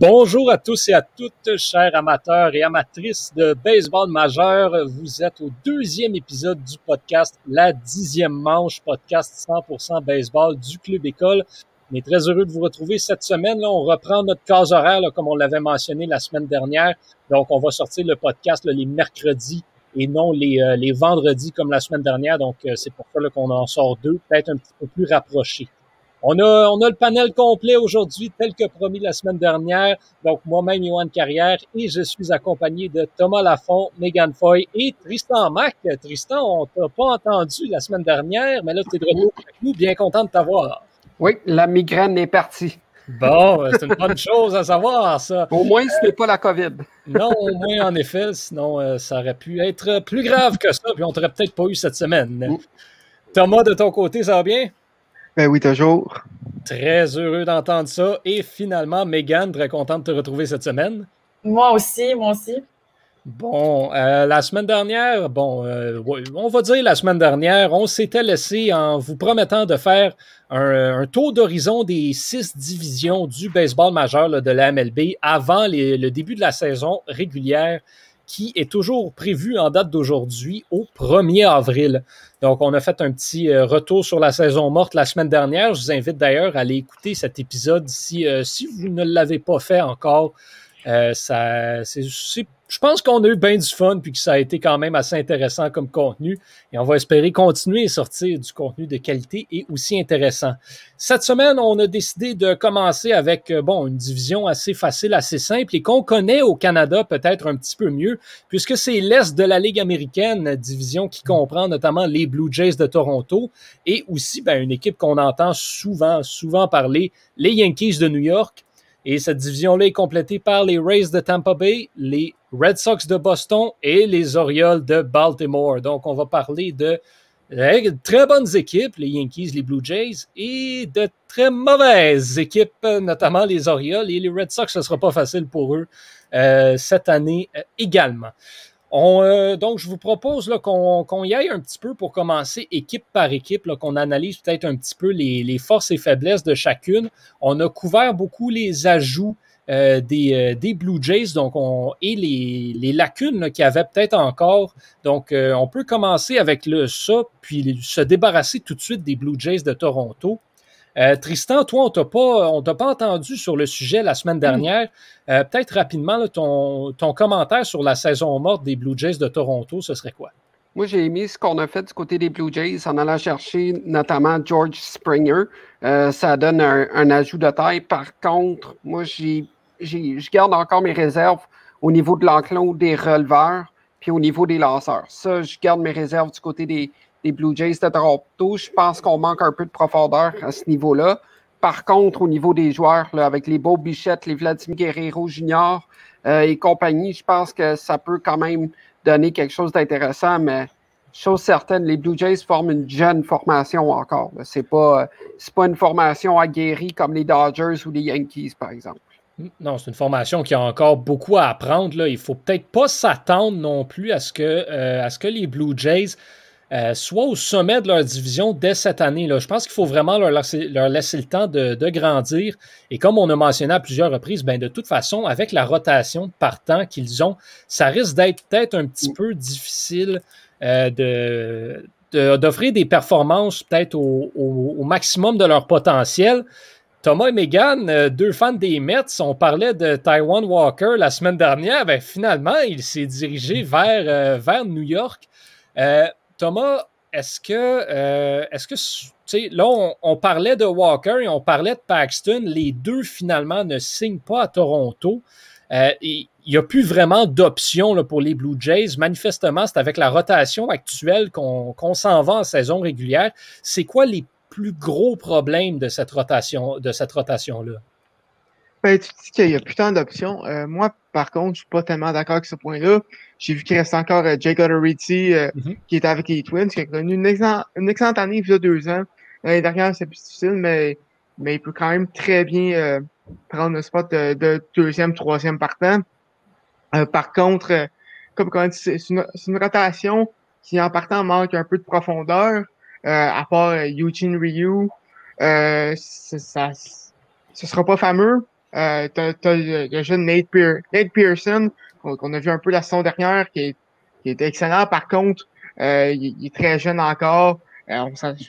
Bonjour à tous et à toutes, chers amateurs et amatrices de baseball majeur. Vous êtes au deuxième épisode du podcast, la dixième manche, podcast 100% baseball du Club École. On est très heureux de vous retrouver cette semaine. Là, on reprend notre case horaire, comme on l'avait mentionné la semaine dernière. Donc, on va sortir le podcast les mercredis et non les, euh, les vendredis comme la semaine dernière. Donc, euh, c'est pour ça qu'on en sort deux, peut-être un petit peu plus rapprochés. On a, on a le panel complet aujourd'hui, tel que promis la semaine dernière. Donc, moi-même, Johan Carrière, et je suis accompagné de Thomas Lafont, Megan Foy et Tristan Mac. Tristan, on t'a pas entendu la semaine dernière, mais là, tu es de retour avec nous. Bien content de t'avoir. Oui, la migraine est partie. Bon, c'est une bonne chose à savoir, ça. Au moins, ce n'est pas la COVID. non, au moins, en effet, sinon, euh, ça aurait pu être plus grave que ça, puis on t'aurait peut-être pas eu cette semaine. Thomas, de ton côté, ça va bien? Ben oui, toujours. Très heureux d'entendre ça. Et finalement, Megan, très content de te retrouver cette semaine. Moi aussi, moi aussi. Bon, euh, la semaine dernière, bon, euh, on va dire la semaine dernière, on s'était laissé en vous promettant de faire un, tour d'horizon des six divisions du baseball majeur de la MLB avant le début de la saison régulière qui est toujours prévu en date d'aujourd'hui au 1er avril. Donc, on a fait un petit euh, retour sur la saison morte la semaine dernière. Je vous invite d'ailleurs à aller écouter cet épisode si, euh, si vous ne l'avez pas fait encore. Euh, c'est, je pense qu'on a eu bien du fun puis que ça a été quand même assez intéressant comme contenu et on va espérer continuer à sortir du contenu de qualité et aussi intéressant. Cette semaine, on a décidé de commencer avec euh, bon une division assez facile, assez simple et qu'on connaît au Canada peut-être un petit peu mieux puisque c'est l'est de la Ligue américaine, division qui comprend notamment les Blue Jays de Toronto et aussi ben, une équipe qu'on entend souvent souvent parler, les Yankees de New York. Et cette division-là est complétée par les Rays de Tampa Bay, les Red Sox de Boston et les Orioles de Baltimore. Donc, on va parler de très bonnes équipes, les Yankees, les Blue Jays, et de très mauvaises équipes, notamment les Orioles. Et les Red Sox, ce ne sera pas facile pour eux euh, cette année euh, également. Euh, donc, je vous propose qu'on y aille un petit peu pour commencer équipe par équipe, qu'on analyse peut-être un petit peu les, forces et faiblesses de chacune. On a couvert beaucoup les ajouts euh, euh, des, Blue Jays donc on, et les, lacunes qu'il y avait peut-être encore. Donc, on peut commencer avec le, ça, puis se débarrasser tout de suite des Blue Jays de Toronto. Euh, Tristan, toi, on t'a pas, on t'a pas entendu sur le sujet la semaine dernière. Euh, peut-être rapidement, ton, ton, commentaire sur la saison morte des Blue Jays de Toronto, ce serait quoi? Moi, j'ai aimé ce qu'on a fait du côté des Blue Jays en allant chercher notamment George Springer. Euh, ça donne un, ajout de taille. Par contre, moi, j'ai, je garde encore mes réserves au niveau de l'enclos des releveurs puis au niveau des lanceurs. Ça, je garde mes réserves du côté des, Blue Jays de Toronto. Je pense qu'on manque un peu de profondeur à ce niveau-là. Par contre, au niveau des joueurs, avec les Beau Bichette, les Vladimir Guerrero Junior euh, et compagnie, je pense que ça peut quand même donner quelque chose d'intéressant, mais chose certaine, les Blue Jays forment une jeune formation encore. Ce n'est pas, pas une formation aguerrie comme les Dodgers ou les Yankees, par exemple. Non, c'est une formation qui a encore beaucoup à apprendre. Là. Il faut peut-être pas s'attendre non plus à ce que, euh, à ce que les Blue Jays euh, soit au sommet de leur division dès cette année. Là. Je pense qu'il faut vraiment leur laisser, leur laisser le temps de, de, grandir. Et comme on a mentionné à plusieurs reprises, ben, de toute façon, avec la rotation partant qu'ils ont, ça risque d'être peut-être un petit peu difficile euh, de d'offrir des performances peut-être au, au, maximum de leur potentiel. Thomas et Megan, euh, deux fans des Mets, on parlait de Taiwan Walker la semaine dernière. Ben, finalement, il s'est dirigé vers, euh, vers New York. Euh, Thomas, est-ce que, euh, est-ce que, là, on, parlait de Walker et on parlait de Paxton. Les deux, finalement, ne signent pas à Toronto. Il n'y a plus vraiment d'options pour les Blue Jays. Manifestement, c'est avec la rotation actuelle qu'on s'en va en saison régulière. C'est quoi les plus gros problèmes de cette rotation, de cette rotation-là? Ben, tu dis qu'il n'y a plus tant d'options. Euh, moi, par contre, je suis pas tellement d'accord avec ce point-là. J'ai vu qu'il reste encore euh, Jake Odorizzi, euh, mm-hmm. qui est avec les Twins, qui a connu une, une excellente année il y a deux ans. L'année dernière, c'est plus difficile, mais, mais il peut quand même très bien prendre le spot de, deuxième, troisième partant. par contre, comme quand c'est une, une, rotation qui en partant manque un peu de profondeur, à part Eugene Ryu, ça, ce sera pas fameux. Euh, t'as, le, jeune Nate, Pearson, qu'on a vu un peu la saison dernière, qui est, excellent. Par contre, euh, il, est très jeune encore. Euh,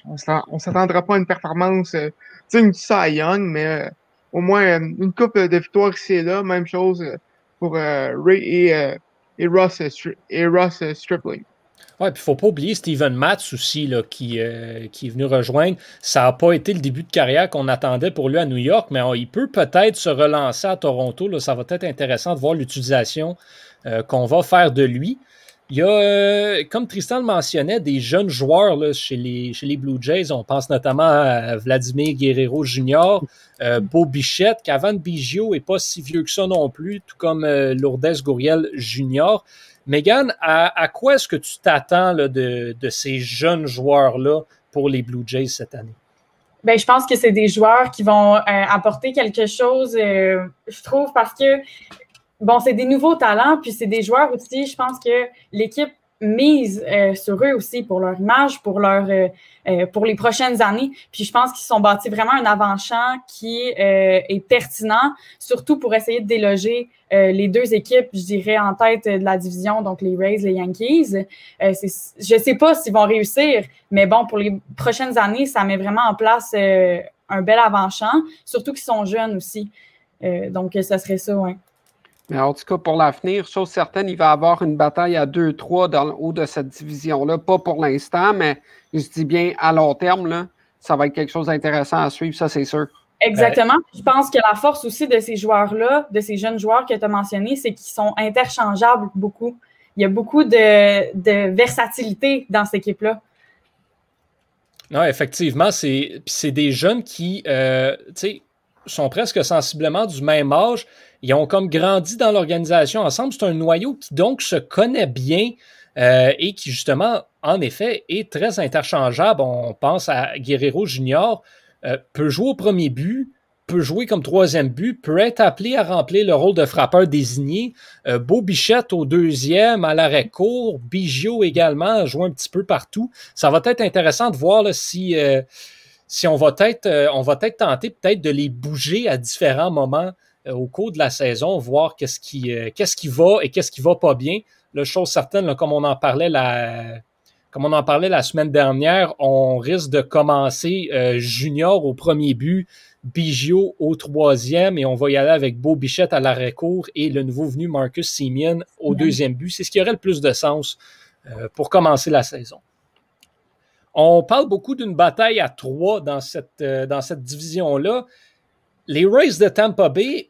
on s'attendra pas à une performance euh, digne du Cy Young, mais au moins une coupe de victoires ici et là. Même chose pour Ray et, et et Ross Stripling. Ouais, puis faut pas oublier Steven Matz aussi, là, qui, euh, qui est venu rejoindre. Ça n'a pas été le début de carrière qu'on attendait pour lui à New York, mais il peut peut-être se relancer à Toronto. Là. Ça va être intéressant de voir l'utilisation euh, qu'on va faire de lui. Il y a, euh, comme Tristan le mentionnait, des jeunes joueurs là, chez, les, chez les Blue Jays. On pense notamment à Vladimir Guerrero Jr., Beau Bichette, qu'Avan Biggio n'est pas si vieux que ça non plus, tout comme Lourdes Gouriel Jr. Megan, à, quoi est-ce que tu t'attends de, ces jeunes joueurs-là pour les Blue Jays cette année? Ben, je pense que c'est des joueurs qui vont euh, apporter quelque chose, euh, je trouve, parce que, bon, c'est des nouveaux talents, puis c'est des joueurs aussi, je pense que l'équipe mise euh, sur eux aussi pour leur image, pour leur euh, pour les prochaines années. Puis je pense qu'ils sont bâtis vraiment un avant-champ qui euh, est pertinent, surtout pour essayer de déloger les deux équipes, je dirais, en tête de la division, donc les Rays, les Yankees. je ne sais pas s'ils vont réussir, mais bon, pour les prochaines années, ça met vraiment en place un bel avant-champ, surtout qu'ils sont jeunes aussi. donc, ça serait ça, oui. Mais en tout cas, pour l'avenir, chose certaine, il va y avoir une bataille à 2-3 dans le haut de cette division-là. Pas pour l'instant, mais je dis bien à long terme, là, ça va être quelque chose d'intéressant à suivre, ça, c'est sûr. Exactement. Je pense que la force aussi de ces joueurs-là, de ces jeunes joueurs que tu as mentionnés, c'est qu'ils sont interchangeables beaucoup. Il y a beaucoup de, versatilité dans cette équipe-là. Non, effectivement, c'est des jeunes qui euh, sont presque sensiblement du même âge, ils ont comme grandi dans l'organisation ensemble. C'est un noyau qui donc se connaît bien euh, et qui justement, en effet, est très interchangeable. On pense à Guerrero Junior, euh, peut jouer au premier but, peut jouer comme troisième but, peut être appelé à remplir le rôle de frappeur désigné. Euh, Beau Bichette au deuxième, à l'arrêt court, Biggio également, joue un petit peu partout. Ça va être intéressant de voir si, si on va être, on va être tenté peut-être de les bouger à différents moments euh, au cours de la saison, voir qu'est-ce qui, euh, qu'est-ce qui va et qu'est-ce qui va pas bien. La chose certaine, comme on en parlait la, comme on en parlait la semaine dernière, on risque de commencer euh, Junior au premier but, Biggio au troisième et on va y aller avec Beau Bichette à l'arrêt court et le nouveau venu Marcus Simeon au deuxième but. C'est ce qui aurait le plus de sens pour commencer la saison. On parle beaucoup d'une bataille à trois dans cette, dans cette division-là. Les Rays de Tampa Bay,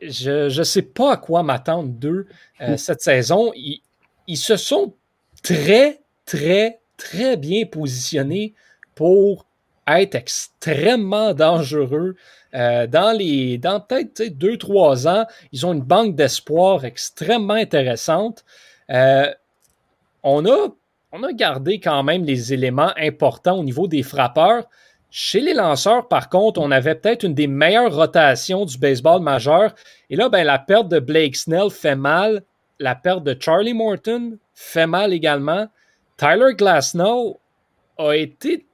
je ne sais pas à quoi m'attendre d'eux euh, mm. cette saison. Ils, se sont très, très, très bien positionnés pour être extrêmement dangereux. Euh, dans les dans peut-être deux, trois ans, ils ont une banque d'espoir extrêmement intéressante. Euh, on, a, on a gardé quand même les éléments importants au niveau des frappeurs. Chez les lanceurs, par contre, on avait peut-être une des meilleures rotations du baseball majeur. Et là, ben, la perte de Blake Snell fait mal. La perte de Charlie Morton fait mal également. Tyler Glasnow a été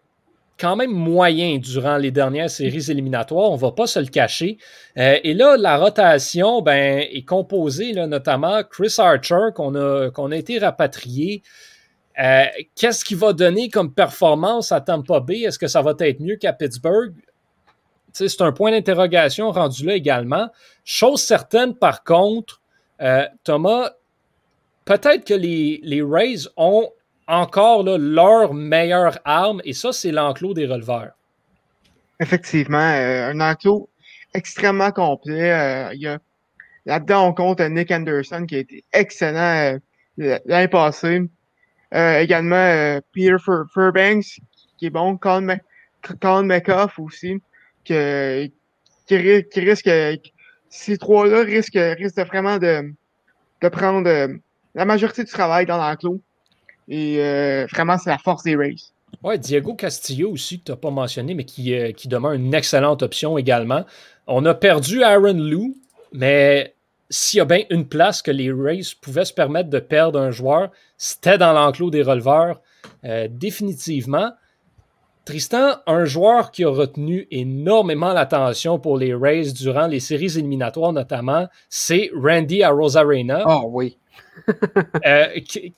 quand même moyen durant les dernières séries éliminatoires, on ne va pas se le cacher. Euh, et là, la rotation ben, est composée là, notamment Chris Archer, qu'on a, qu'on a été rapatrié. Euh, qu'est-ce qui va donner comme performance à Tampa Bay? Est-ce que ça va être mieux qu'à Pittsburgh? C'est un point d'interrogation rendu là également. Chose certaine, par contre, euh, Thomas, peut-être que les, les, Rays ont encore leur meilleure arme, et ça, c'est l'enclos des releveurs. Effectivement, euh, un enclos extrêmement complet. Là-dedans, on compte Nick Anderson qui a été excellent l'année passée. Euh, également euh, Peter Fairbanks, qui est bon. Colin, McCoff aussi, qui, qui, risque. Ces trois-là risquent, risquent vraiment de, de prendre euh, la majorité du travail dans l'enclos. Et vraiment, c'est la force des Rays. Ouais, Diego Castillo aussi, que tu n'as pas mentionné, mais qui, qui demeure une excellente option également. On a perdu Aaron Lou, mais s'il y a bien une place que les Rays pouvaient se permettre de perdre un joueur, c'était dans l'enclos des releveurs, euh, définitivement. Tristan, un joueur qui a retenu énormément l'attention pour les Rays durant les séries éliminatoires notamment, c'est Randy Arozarena. Oh oui. Euh,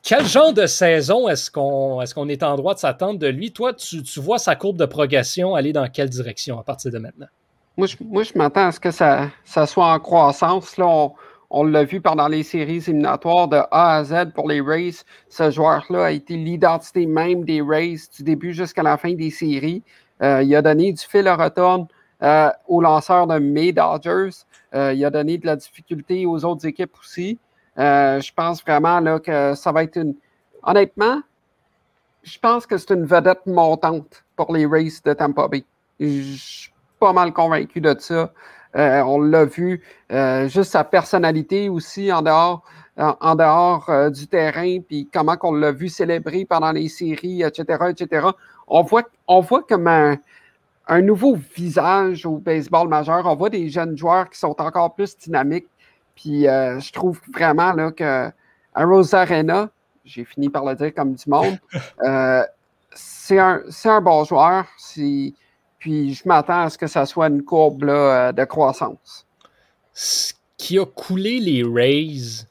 quel genre de saison est-ce qu'on est, qu'on est en droit de s'attendre de lui? Toi, tu, vois sa courbe de progression aller dans quelle direction à partir de maintenant? Moi, je, m'attends à ce que ça, ça, soit en croissance. Là, on, l'a vu pendant les séries éliminatoires de A à Z pour les Rays. Ce joueur-là a été l'identité même des Rays du début jusqu'à la fin des séries. Euh, il a donné du fil à retourne euh, aux lanceurs de mes Dodgers. il a donné de la difficulté aux autres équipes aussi. Euh, je pense vraiment que ça va être une. Honnêtement, je pense que c'est une vedette montante pour les races de Tampa Bay. Je suis pas mal convaincu de ça. Euh, on l'a vu, euh, juste sa personnalité aussi en dehors, en, dehors du terrain, puis comment qu'on l'a vu célébrer pendant les séries, etc., etc. On voit, on voit comme un, un nouveau visage au baseball majeur. On voit des jeunes joueurs qui sont encore plus dynamiques, puis euh, je trouve vraiment là, que Rose Arena, j'ai fini par le dire comme du monde, euh, c'est un, un, bon joueur. Puis je m'attends à ce que ça soit une courbe là, euh, de croissance. Ce qui a coulé les Rays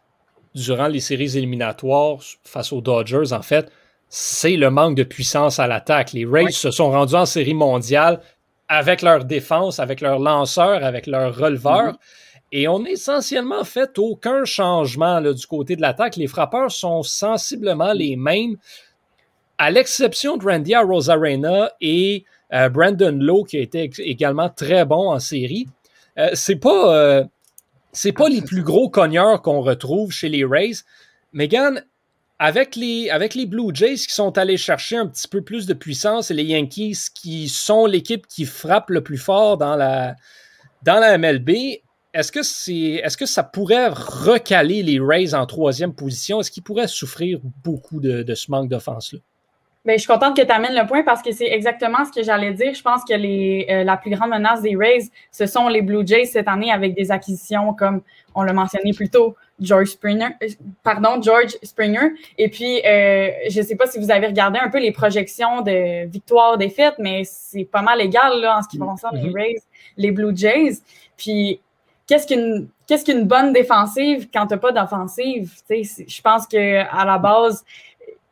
durant les séries éliminatoires face aux Dodgers, en fait, c'est le manque de puissance à l'attaque. Les Rays se sont rendus en série mondiale avec leur défense, avec leur lanceur, avec leur releveur. Mm-hmm. Et on n'a essentiellement fait aucun changement du côté de l'attaque. Les frappeurs sont sensiblement les mêmes, à l'exception de Randy Rosarena et euh, Brandon Lowe, qui a été également très bon en série. Euh, c'est pas, euh, c'est pas les plus gros cogneurs qu'on retrouve chez les Rays. Megan, avec les, avec les Blue Jays qui sont allés chercher un petit peu plus de puissance et les Yankees qui sont l'équipe qui frappe le plus fort dans la, dans la MLB, est-ce que, c'est, est-ce que ça pourrait recaler les Rays en troisième position? Est-ce qu'ils pourraient souffrir beaucoup de, ce manque d'offense-là? Bien, je suis contente que tu amènes le point parce que c'est exactement ce que j'allais dire. Je pense que les, euh, la plus grande menace des Rays, ce sont les Blue Jays cette année avec des acquisitions comme on l'a mentionné plus tôt, George Springer, euh, pardon, George Springer. Et puis, euh, je ne sais pas si vous avez regardé un peu les projections de victoire-défaite, mais c'est pas mal égal là, en ce qui concerne les mm-hmm. Rays, les Blue Jays. Puis, qu'est-ce qu'une qu'est-ce qu'une bonne défensive quand tu n'as pas d'offensive? Je pense qu'à la base,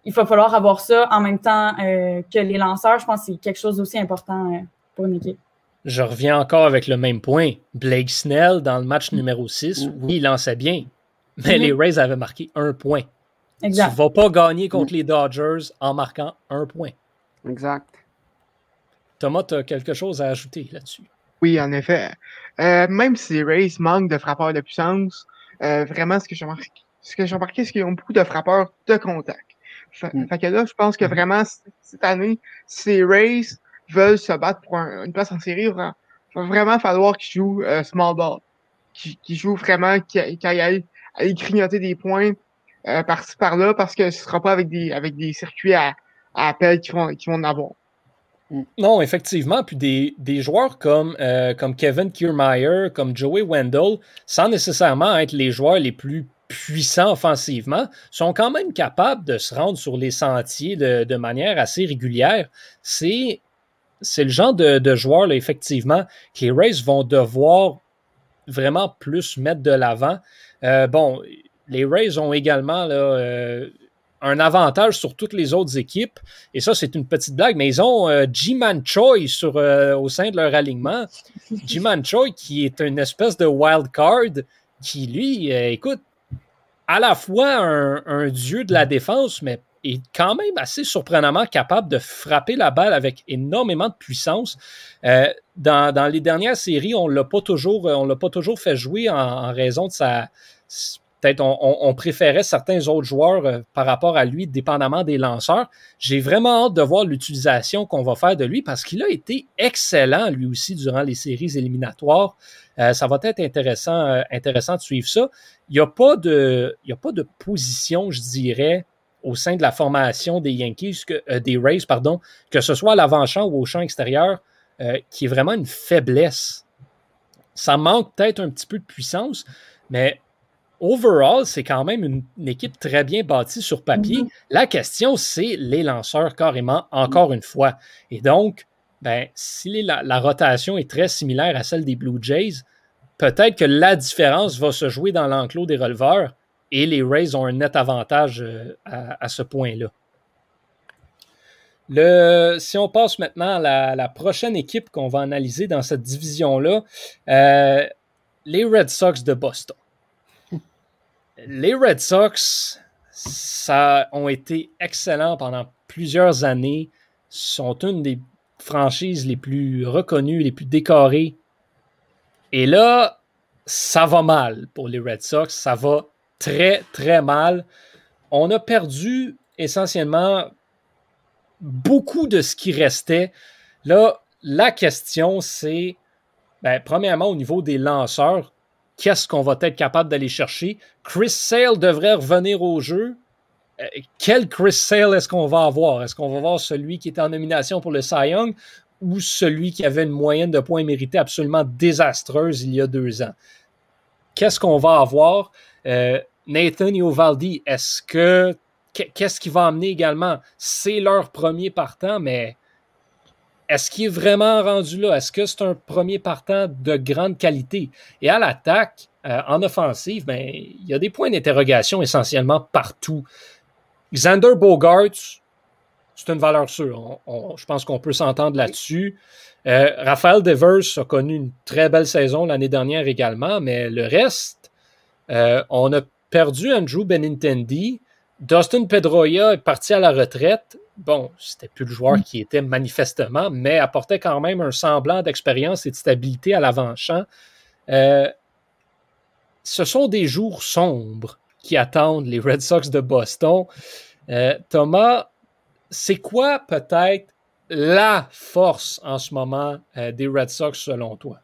il va falloir avoir ça en même temps euh, que les lanceurs. Je pense que c'est quelque chose d'aussi important euh, pour une équipe. Je reviens encore avec le même point. Blake Snell, dans le match numéro 6, mm-hmm. oui, il lançait bien, mais les mm-hmm. Rays avaient marqué un point. Exact. Tu ne vas pas gagner contre les Dodgers en marquant un point. Exact. Thomas, tu as quelque chose à ajouter là-dessus? Oui, en effet. Euh, même si les Rays manquent de frappeurs de puissance, euh, vraiment, ce que j'ai remarqué, ce que j'ai remarqué, c'est qu'ils ont beaucoup de frappeurs de contact. Mm. Fait, que là, je pense que mm-hmm. vraiment, cette année, si les Rays veulent se battre pour une place en série, il va vraiment falloir qu'ils jouent euh, small ball. Qu'ils jouent vraiment, qu'ils aillent, aillent grignoter des points euh, par-ci par-là, parce que ce sera pas avec des, avec des circuits à, à appel qui vont, qui vont en avoir. Non, effectivement. Puis des, des joueurs comme, euh, comme Kevin Kiermaier, comme Joey Wendell, sans nécessairement être les joueurs les plus puissants offensivement, sont quand même capables de se rendre sur les sentiers de, de manière assez régulière. C'est, c'est le genre de, de joueurs, là, effectivement, que les Rays vont devoir vraiment plus mettre de l'avant. Euh, bon, les Rays ont également là, euh, un avantage sur toutes les autres équipes. Et ça, c'est une petite blague, mais ils ont euh, Ji-Man Choi sur, euh, au sein de leur alignement. Ji-Man Choi, qui est une espèce de wild card, qui, lui, euh, écoute, à la fois un, dieu de la défense, mais est quand même assez surprenamment capable de frapper la balle avec énormément de puissance. dans, dans, les dernières séries, on toujours, on l'a pas toujours fait jouer en, en raison de sa peut-être on, préférait certains autres joueurs euh, par rapport à lui, dépendamment des lanceurs. J'ai vraiment hâte de voir l'utilisation qu'on va faire de lui parce qu'il a été excellent lui aussi durant les séries éliminatoires. Euh, ça va être intéressant, euh, intéressant de suivre ça. Il n'y a, pas de, a pas de position, je dirais, au sein de la formation des Yankees, que, des Rays, pardon, que ce soit à l'avant-champ ou au champ extérieur, qui est vraiment une faiblesse. Ça manque peut-être un petit peu de puissance, mais overall, c'est quand même une, équipe très bien bâtie sur papier. Mm-hmm. La question, c'est les lanceurs carrément, encore une fois. Et donc, ben, si la, rotation est très similaire à celle des Blue Jays, peut-être que la différence va se jouer dans l'enclos des releveurs et les Rays ont un net avantage euh, à, ce point-là. si on passe maintenant à la, prochaine équipe qu'on va analyser dans cette division-là, euh, les Red Sox de Boston. Les Red Sox, ça ont été excellents pendant plusieurs années, sont une des franchises les plus reconnues, les plus décorées. Et là, ça va mal pour les Red Sox, ça va très, très mal. On a perdu essentiellement beaucoup de ce qui restait. Là, la question, c'est, ben, premièrement, au niveau des lanceurs, qu'est-ce qu'on va être capable d'aller chercher? Chris Sale devrait revenir au jeu. Euh, quel Chris Sale est-ce qu'on va avoir? Est-ce qu'on va avoir celui qui était en nomination pour le Cy Young ou celui qui avait une moyenne de points mérités absolument désastreuse il y a deux ans? Qu'est-ce qu'on va avoir? Euh, Nathan Iovaldi, est-ce que. Qu'est-ce qui va amener également? C'est leur premier partant, mais est-ce qu'il est vraiment rendu là? Est-ce que c'est un premier partant de grande qualité? Et à l'attaque, euh, en offensive, ben, il y a des points d'interrogation essentiellement partout. Xander Bogart, c'est une valeur sûre. je pense qu'on peut s'entendre là-dessus. Euh, Raphaël Devers a connu une très belle saison l'année dernière également, mais le reste, euh, on a perdu Andrew Benintendi. Dustin Pedroia est parti à la retraite. Bon, c'était plus le joueur qui était manifestement, mais apportait quand même un semblant d'expérience et de stabilité à l'avant-champ. Euh, ce sont des jours sombres qui attendent les Red Sox de Boston. Euh, Thomas, c'est quoi peut-être la force en ce moment euh, des Red Sox selon toi?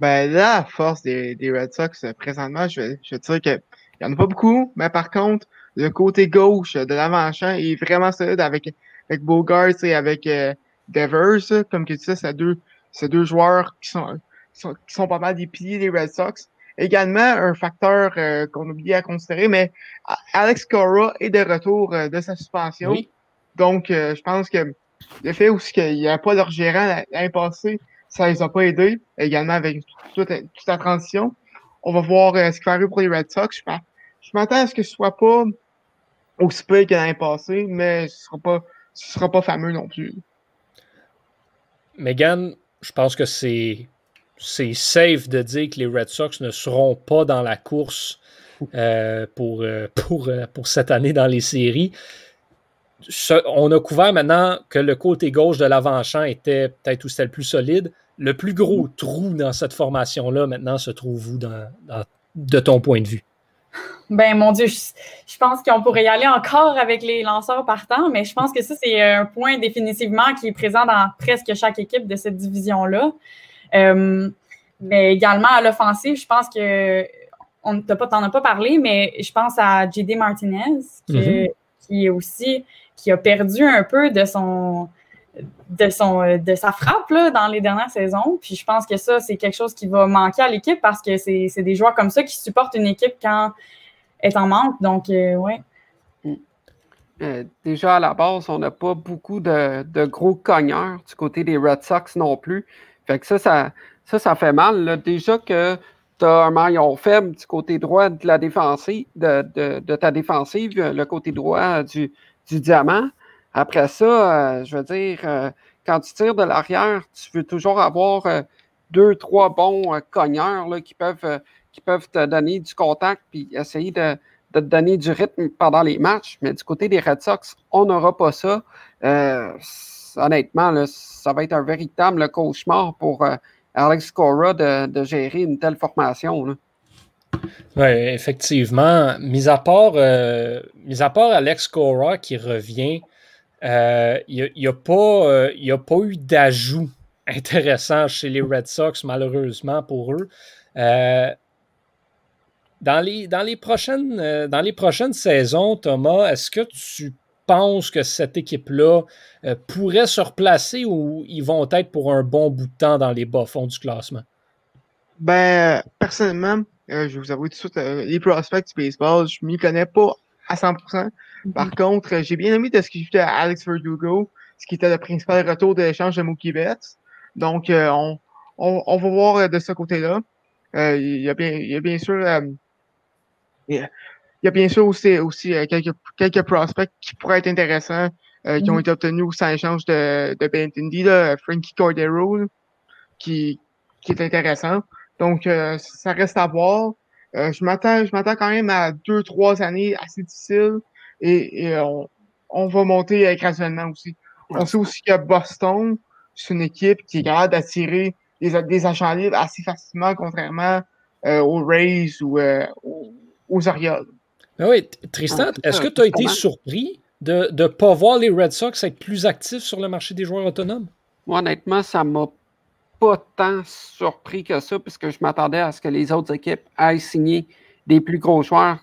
Ben, la force des, Red Sox présentement, je je dire qu'il n'y en a pas beaucoup, mais par contre, le côté gauche de l'avant-champ est vraiment solide avec, avec Bogart et avec euh, Devers. Comme tu sais, c'est deux, deux joueurs qui sont, qui sont, pas mal des piliers des Red Sox. Également, un facteur euh, qu'on oublie à considérer, mais Alex Cora est de retour euh, de sa suspension. Donc, je pense que le fait aussi qu'il n'y a pas leur gérant l'année passée, ça les a pas aidés. Également avec toute, toute la transition. On va voir ce qui va arriver pour les Red Sox. Je, je m'attends à ce que ce soit pas aussi peu que l'année passée, mais ce ne sera, pas, sera pas fameux non plus. Megan, je pense que c'est c'est safe de dire que les Red Sox ne seront pas dans la course euh, pour, euh, pour, euh, pour cette année dans les séries. on a couvert maintenant que le côté gauche de l'avant-champ était peut-être où c'était le plus solide. Le plus gros trou dans cette formation-là, maintenant, se trouve où de ton point de vue? Ben mon Dieu, je, pense qu'on pourrait y aller encore avec les lanceurs partants, mais je pense que ça, c'est un point définitivement qui est présent dans presque chaque équipe de cette division-là. Euh, mais également à l'offensive, je pense que on t'en pas, pas parlé, mais je pense à JD Martinez, mm-hmm. qui, est aussi qui a perdu un peu de son de, son, de sa frappe là, dans les dernières saisons. Puis je pense que ça, c'est quelque chose qui va manquer à l'équipe parce que c'est des joueurs comme ça qui supportent une équipe quand elle est en manque. Donc, euh, ouais. Euh, déjà à la base, on n'a pas beaucoup de, gros cogneurs du côté des Red Sox non plus. Fait que ça, ça, ça, fait mal. Déjà que tu as un maillon faible du côté droit de la défensive, de, ta défensive, le côté droit du diamant. Après ça, euh, je veux dire, euh, quand tu tires de l'arrière, tu veux toujours avoir euh, deux, trois bons cogneurs là, qui, peuvent, qui peuvent te donner du contact puis essayer de, te donner du rythme pendant les matchs. Mais du côté des Red Sox, on n'aura pas ça. honnêtement, ça va être un véritable cauchemar pour Alex Cora de, gérer une telle formation. Oui, effectivement. À, part, mis à part Alex Cora qui revient il euh, n'y a, pas, euh, a pas eu d'ajout intéressant chez les Red Sox, malheureusement pour eux. Euh, dans, les, prochaines, saisons, Thomas, est-ce que tu penses que cette équipe-là pourrait se replacer ou ils vont être pour un bon bout de temps dans les bas fonds du classement? Ben, personnellement, je vous avouer tout de suite, les prospects du baseball, je m'y connais pas à 100%. Par contre, j'ai bien aimé de ce qu'il fait à Alex Verdugo, ce qui était le principal retour de l'échange de Mookie Betts. Donc, on, on, on, va voir de ce côté-là. il, y a bien, il y a bien sûr il y a bien sûr aussi, aussi quelques, quelques prospects qui pourraient être intéressants euh, qui ont mm-hmm. été obtenus au échange de, de Benintendi, là, Frankie Cordero, qui, qui est intéressant. Donc, euh, ça reste à voir. Euh, je m'attends, je m'attends quand même à deux, trois années assez difficiles et, et on, on, va monter graduellement aussi. On sait aussi que Boston, c'est une équipe qui est capable d'attirer des, des agents libres assez facilement, contrairement aux Rays ou aux, aux Orioles. Ben oui, Tristan, est-ce que tu as été surpris de ne pas voir les Red Sox être plus actifs sur le marché des joueurs autonomes? Moi, honnêtement, ça m'a pas tant surpris que ça, puisque je m'attendais à ce que les autres équipes aillent signer des plus gros joueurs.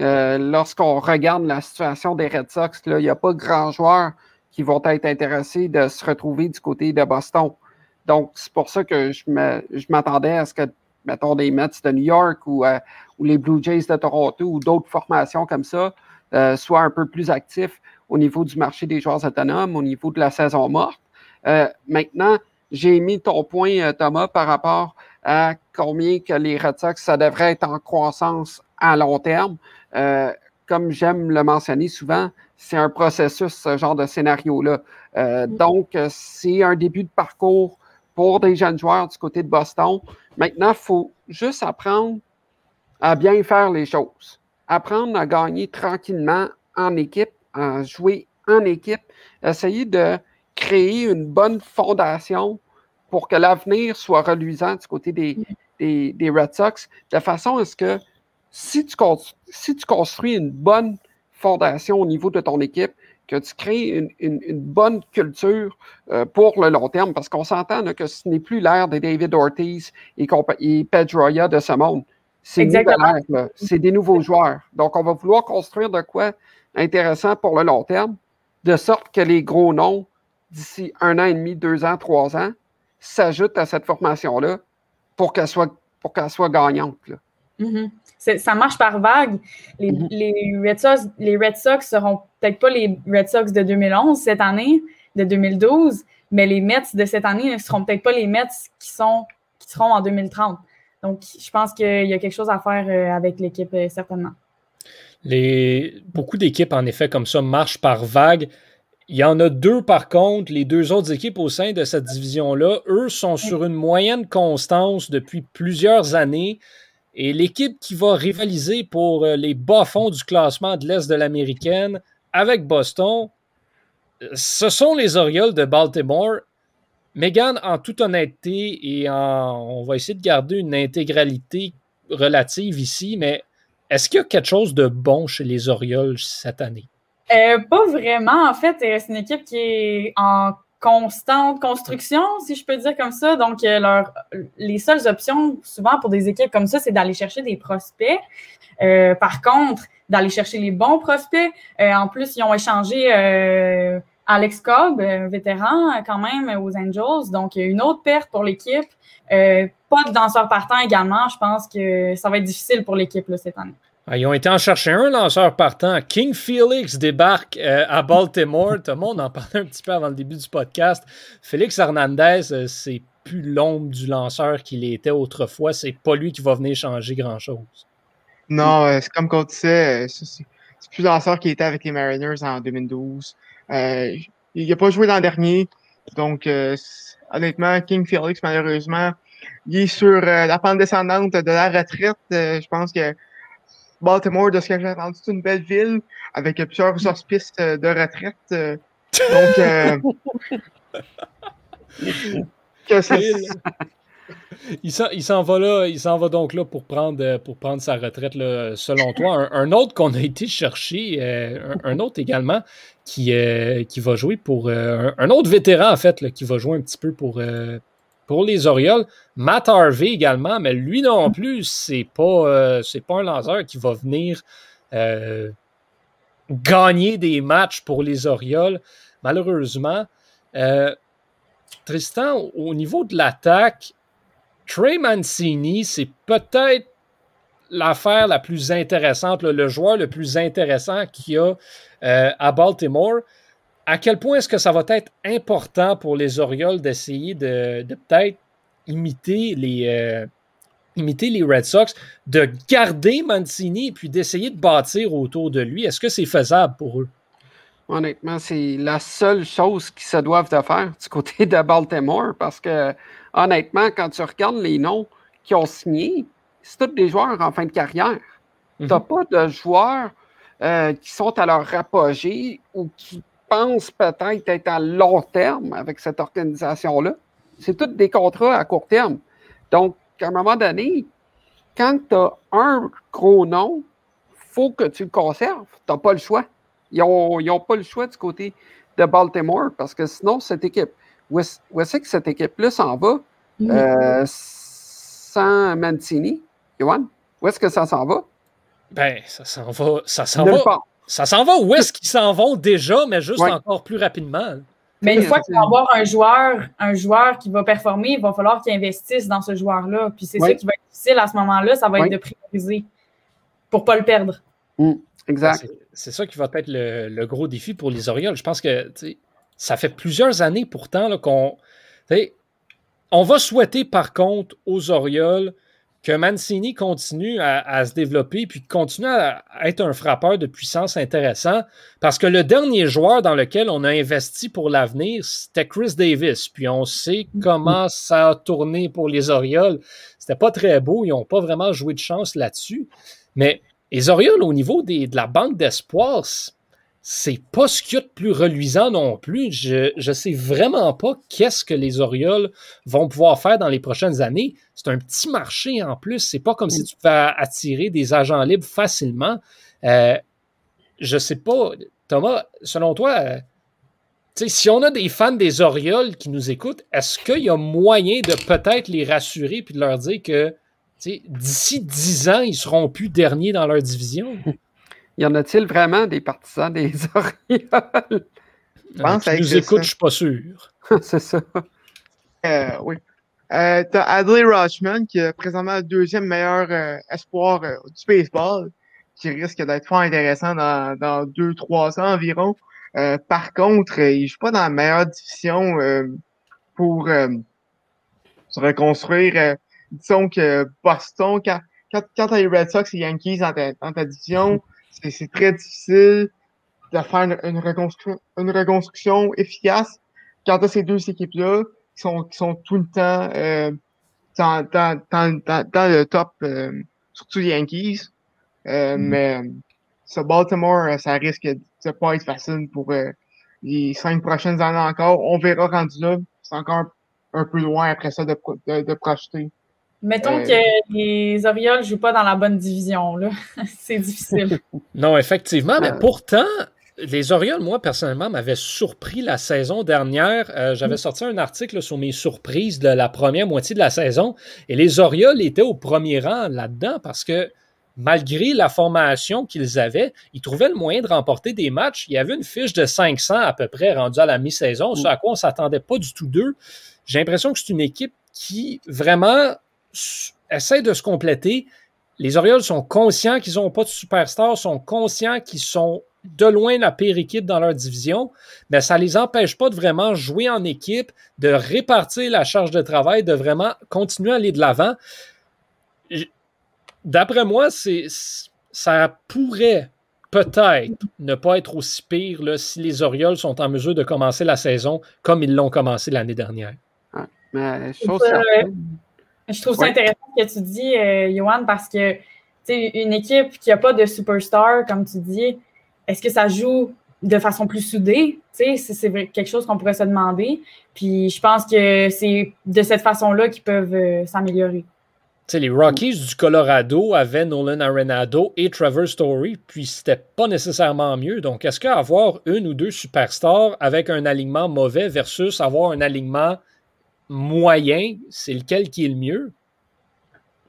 Euh, lorsqu'on regarde la situation des Red Sox, il n'y a pas grand joueurs qui vont être intéressés de se retrouver du côté de Boston. Donc, c'est pour ça que je m'attendais à ce que, mettons, les Mets de New York ou, euh, les Blue Jays de Toronto ou d'autres formations comme ça euh, soit un peu plus actif au niveau du marché des joueurs autonomes, au niveau de la saison morte. Maintenant, j'ai mis ton point, Thomas, par rapport à combien que les Red Sox, ça devrait être en croissance à long terme. comme j'aime le mentionner souvent, c'est un processus, ce genre de scénario-là. donc, c'est un début de parcours pour des jeunes joueurs du côté de Boston. Maintenant, il faut juste apprendre à bien faire les choses apprendre à gagner tranquillement en équipe, à jouer en équipe, essayer de créer une bonne fondation pour que l'avenir soit reluisant du côté des, des, Red Sox, de façon à ce que si tu, si tu construis une bonne fondation au niveau de ton équipe, que tu crées une, bonne culture euh, pour le long terme, parce qu'on s'entend que ce n'est plus l'ère de David Ortiz et, et Pedroia de ce monde. C'est C'est des nouveaux joueurs. Donc, on va vouloir construire de quoi intéressant pour le long terme, de sorte que les gros noms, d'ici un an et demi, deux ans, trois ans, s'ajoutent à cette formation-là pour qu'elle soit, pour qu'elle soit gagnante. Mm-hmm. Ça marche par vague. Mm-hmm. Les, Red Sox, les Red Sox seront peut-être pas les Red Sox de 2011 cette année, de 2012, mais les Mets de cette année ne seront peut-être pas les Mets qui, sont, qui seront en 2030. Donc, je pense qu'il y a quelque chose à faire euh, avec l'équipe, euh, certainement. Les, beaucoup d'équipes, en effet, comme ça, marchent par vague. Il y en a deux, par contre, les deux autres équipes au sein de cette division-là, eux, sont sur une moyenne constance depuis plusieurs années. Et l'équipe qui va rivaliser pour euh, les bas-fonds du classement de l'Est de l'Américaine avec Boston, ce sont les Orioles de Baltimore. Megan, en toute honnêteté, et on va essayer de garder une intégralité relative ici, mais est-ce qu'il y a quelque chose de bon chez les Orioles cette année? Euh, pas vraiment. En fait, euh, c'est une équipe qui est en constante construction, si je peux dire comme ça. Donc, euh, leur, les seules options, souvent pour des équipes comme ça, c'est d'aller chercher des prospects. par contre, d'aller chercher les bons prospects. en plus, ils ont échangé Alex Cobb, un vétéran quand même aux Angels. Donc, une autre perte pour l'équipe. Euh, pas de danseur partant également. Je pense que ça va être difficile pour l'équipe cette année. Ah, ils ont été en chercher un lanceur partant. King Felix débarque euh, à Baltimore. Tout le monde en parlait un petit peu avant le début du podcast. Félix Hernandez, euh, c'est plus l'ombre du lanceur qu'il était autrefois. C'est pas lui qui va venir changer grand-chose. Non, c'est comme qu'on disait, c'est plus le lanceur qui était avec les Mariners en 2012. Euh, il n'a pas joué l'an dernier. Donc, euh, honnêtement, King Felix, malheureusement, il est sur euh, la pente descendante de la retraite. je pense que Baltimore, de ce que j'ai entendu, c'est une belle ville avec plusieurs auspices de retraite. donc, que il s'en va là, il s'en va donc là pour prendre, pour prendre sa retraite, selon toi. Un, autre qu'on a été chercher, euh, un, autre également, qui, euh, qui va jouer pour. Euh, un autre vétéran, en fait, qui va jouer un petit peu pour, pour les Orioles. Matt Harvey également, mais lui non plus, c'est pas, c'est pas un lanceur qui va venir gagner des matchs pour les Orioles, malheureusement. Tristan, au niveau de l'attaque, Trey Mancini, c'est peut-être l'affaire la plus intéressante, le joueur le plus intéressant qu'il y a euh, à Baltimore. À quel point est-ce que ça va être important pour les Orioles d'essayer de, peut-être imiter les, euh, imiter les Red Sox, de garder Mancini et puis d'essayer de bâtir autour de lui? Est-ce que c'est faisable pour eux? Honnêtement, c'est la seule chose qu'ils se doivent de faire du côté de Baltimore parce que, honnêtement, quand tu regardes les noms qui ont signé, c'est tous des joueurs en fin de carrière. Tu n'as mhm. pas de joueurs euh, qui sont à leur apogée ou qui pensent peut-être être à long terme avec cette organisation-là. C'est tous des contrats à court terme. Donc, à un moment donné, quand tu as un gros nom, il faut que tu le conserves. Tu n'as pas le choix. Ils n'ont pas le choix du côté de Baltimore parce que sinon, cette équipe, où est-ce que cette équipe-là s'en va? Mm-hmm. euh, sans Mancini? Yohan, où est-ce que ça s'en va? Ben, ça s'en va. Ça s'en va. Ça s'en va où est-ce qu'ils s'en vont déjà, mais juste encore plus rapidement? Mais une fois qu'il va y avoir un joueur, un joueur qui va performer, il va falloir qu'il investisse dans ce joueur-là. Puis c'est ça qui va être difficile à ce moment-là, ça va être de prioriser pour ne pas le perdre. Mm, exact. C'est ça qui va être le, gros défi pour les Orioles. Je pense que ça fait plusieurs années pourtant qu'on. On va souhaiter par contre aux Orioles que Mancini continue à, se développer puis continue à, être un frappeur de puissance intéressant parce que le dernier joueur dans lequel on a investi pour l'avenir, c'était Chris Davis. Puis on sait comment ça a tourné pour les Orioles. C'était pas très beau, ils n'ont pas vraiment joué de chance là-dessus. Mais les Orioles, au niveau des, de la banque d'espoir, c'est pas ce qu'il y a de plus reluisant non plus. Je ne sais vraiment pas qu'est-ce que les Orioles vont pouvoir faire dans les prochaines années. C'est un petit marché en plus. C'est pas comme si tu pouvais attirer des agents libres facilement. Euh, je sais pas, Thomas, selon toi, euh, si on a des fans des Orioles qui nous écoutent, est-ce qu'il y a moyen de peut-être les rassurer puis de leur dire que d'ici dix ans, ils seront plus derniers dans leur division? Y en a-t-il vraiment des partisans des Orioles? Je pense euh, nous écoute, je suis pas sûr. C'est ça. Euh, oui. Euh, T'as Adley Rochman, qui est présentement le deuxième meilleur euh, espoir du baseball, qui risque d'être fort intéressant dans, dans deux, trois ans environ. par contre, il joue pas dans la meilleure division pour se reconstruire. disons que Boston, quand, quand, quand tu as les Red Sox et Yankees dans ta, dans ta division, c'est très difficile de faire une, reconstruction, une reconstruction efficace quand as ces deux équipes-là qui sont, qui sont tout le temps euh, dans, dans, dans, dans, le top, euh, surtout les Yankees. Euh, mm. Mais ce Baltimore, euh, ça risque de pas être facile pour euh, les cinq prochaines années encore. On verra rendu là. C'est encore un, peu loin après ça de, de, de projeter. Mettons euh, que les Orioles ne jouent pas dans la bonne division. Là. c'est difficile. non, effectivement, mais pourtant, les Orioles, moi, personnellement, m'avaient surpris la saison dernière. Euh, j'avais mm. sorti un article sur mes surprises de la première moitié de la saison et les Orioles étaient au premier rang là-dedans parce que malgré la formation qu'ils avaient, ils trouvaient le moyen de remporter des matchs. Il y avait une fiche de 500 à peu près rendue à la mi-saison, ce mm. à quoi on ne s'attendait pas du tout d'eux. J'ai l'impression que c'est une équipe qui vraiment essaie de se compléter. Les Orioles sont conscients qu'ils n'ont pas de superstars, sont conscients qu'ils sont de loin la pire équipe dans leur division, mais ça ne les empêche pas de vraiment jouer en équipe, de répartir la charge de travail, de vraiment continuer à aller de l'avant. D'après moi, ça pourrait peut-être ne pas être aussi pire là, si les Orioles sont en mesure de commencer la saison comme ils l'ont commencé l'année dernière. mais je trouve ça intéressant ce que tu dis, euh, Johan, parce que une équipe qui n'a pas de superstar, comme tu dis, est-ce que ça joue de façon plus soudée? C'est quelque chose qu'on pourrait se demander. Puis je pense que c'est de cette façon-là qu'ils peuvent euh, s'améliorer. les Rockies du Colorado avaient Nolan Arenado et Trevor Story, puis c'était pas nécessairement mieux. Donc, est-ce qu'avoir une ou deux superstars avec un alignement mauvais versus avoir un alignement moyen, c'est lequel qui est le mieux?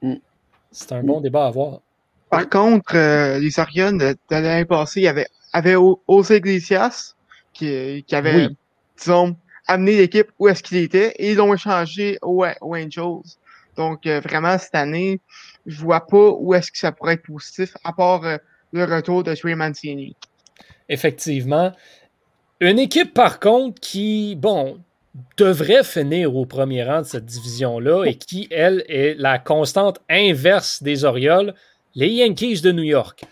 Mm. C'est un bon débat à avoir. Par contre, euh, les Orioles de, l'année passée, il y avait, avait Ose Iglesias qui, qui avait, disons, amené l'équipe où est-ce qu'il était et ils l'ont échangé aux, Angels. Donc, vraiment, cette année, je vois pas où est-ce que ça pourrait être positif, à part le retour de Trey Mancini. Effectivement. Une équipe, par contre, qui, bon, devrait finir au premier rang de cette division-là et qui, elle, est la constante inverse des Orioles, les Yankees de New York.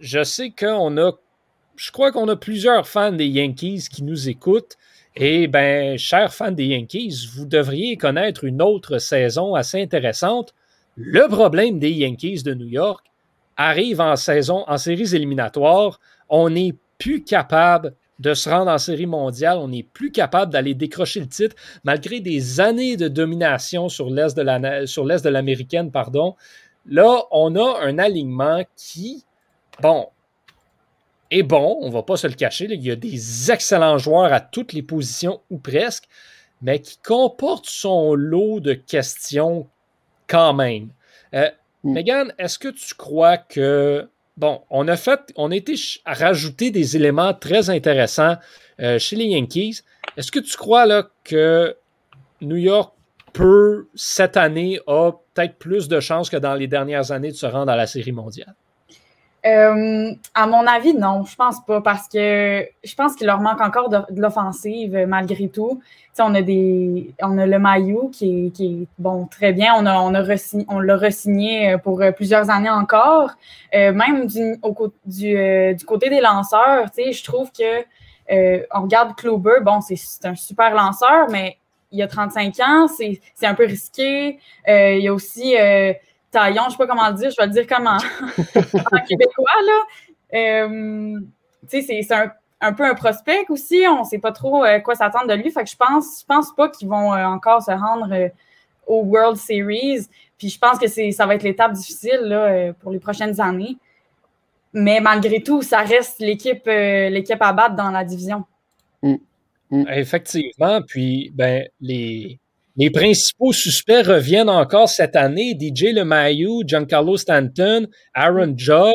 Je sais qu'on a, je crois qu'on a plusieurs fans des Yankees qui nous écoutent. Et ben, chers fans des Yankees, vous devriez connaître une autre saison assez intéressante. Le problème des Yankees de New York arrive en saison, en séries éliminatoires. On n'est plus capable de se rendre en série mondiale. On n'est plus capable d'aller décrocher le titre malgré des années de domination sur l'est de, la, sur l'est de l'américaine. Pardon. Là, on a un alignement qui, bon, est bon, on ne va pas se le cacher. il y a des excellents joueurs à toutes les positions ou presque, mais qui comporte son lot de questions quand même. Euh, mm. Megan, est-ce que tu crois que bon, on a fait, on a été rajouter des éléments très intéressants euh, chez les Yankees. Est-ce que tu crois que New York peut, cette année, a peut-être plus de chances que dans les dernières années de se rendre à la Série mondiale? Euh, à mon avis, non, je pense pas, parce que je pense qu'il leur manque encore de, l'offensive malgré tout. on a des, on a le Maillot qui est, bon très bien. On a, on a on l'a resigné pour plusieurs années encore. Euh, même du, au, du, euh, du, côté des lanceurs, je trouve que on regarde Kluber, bon, c'est un super lanceur, mais il a 35 ans, c'est un peu risqué. il y a aussi taillon, je ne sais pas comment le dire, je vais le dire comme en, québécois, là. Euh, tu sais, c'est un, peu un prospect aussi, on ne sait pas trop euh, quoi s'attendre de lui, fait que je pense, je pense pas qu'ils vont euh, encore se rendre au World Series, puis je pense que ça va être l'étape difficile là, pour les prochaines années. Mais malgré tout, ça reste l'équipe l'équipe à battre dans la division. Mm. Mm. Effectivement, puis ben, les, les principaux suspects reviennent encore cette année. DJ LeMahieu, Giancarlo Stanton, Aaron Judge.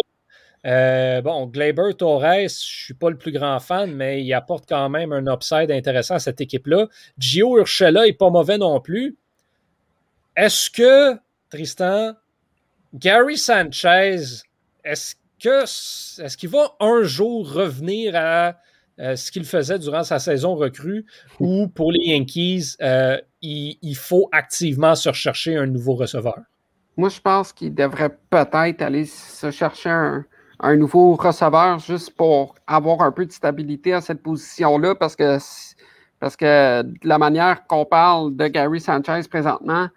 Euh, bon, Glaber Torres, je ne suis pas le plus grand fan, mais il apporte quand même un upside intéressant à cette équipe-là. Gio Urshela n'est pas mauvais non plus. Est-ce que, Tristan, Gary Sanchez, est-ce que est-ce qu'il va un jour revenir à euh, ce qu'il faisait durant sa saison recrue ou pour les Yankees, euh, il, faut activement se rechercher un nouveau receveur? Moi, je pense qu'il devrait peut-être aller se chercher un, nouveau receveur juste pour avoir un peu de stabilité à cette position-là parce que, parce que la manière qu'on parle de Gary Sanchez présentement,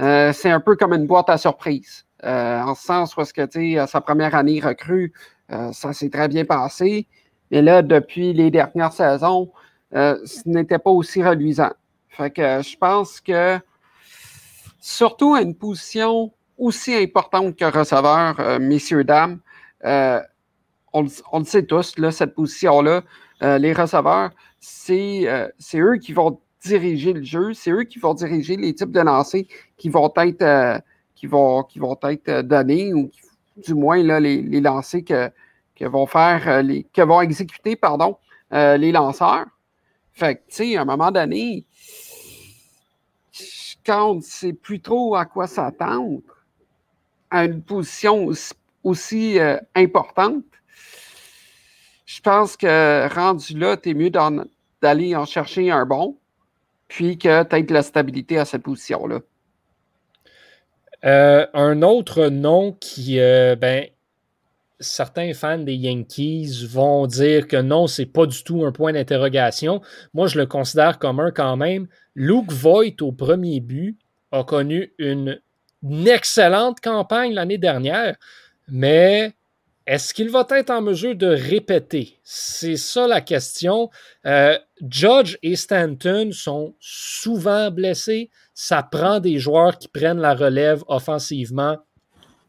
euh, c'est un peu comme une boîte à surprise. en ce sens est-ce que, tu sais, sa première année recrue, ça s'est très bien passé. Et là, depuis les dernières saisons, euh, ce n'était pas aussi reluisant. Fait que je pense que, surtout à une position aussi importante que receveur, euh, messieurs, dames, euh, on, le sait tous, là, cette position-là, les receveurs, c'est eux qui vont diriger le jeu, c'est eux qui vont diriger les types de lancers qui vont être, qui vont, qui vont être donnés, ou du moins là, les, les lancers que, que vont faire euh, les, que vont exécuter, pardon, euh, les lanceurs. Fait que, tu sais, à un moment donné, quand on ne sait plus trop à quoi s'attendre, à une position aussi, euh, importante, je pense que rendu là, tu es mieux d'aller en chercher un bon, puis que tu aies de la stabilité à cette position-là. un autre nom qui, ben, certains fans des Yankees vont dire que non, c'est pas du tout un point d'interrogation. Moi, je le considère comme un quand même. Luke Voigt, au premier but, a connu une, excellente campagne l'année dernière, mais est-ce qu'il va être en mesure de répéter? C'est ça la question. Euh, Judge et Stanton sont souvent blessés. Ça prend des joueurs qui prennent la relève offensivement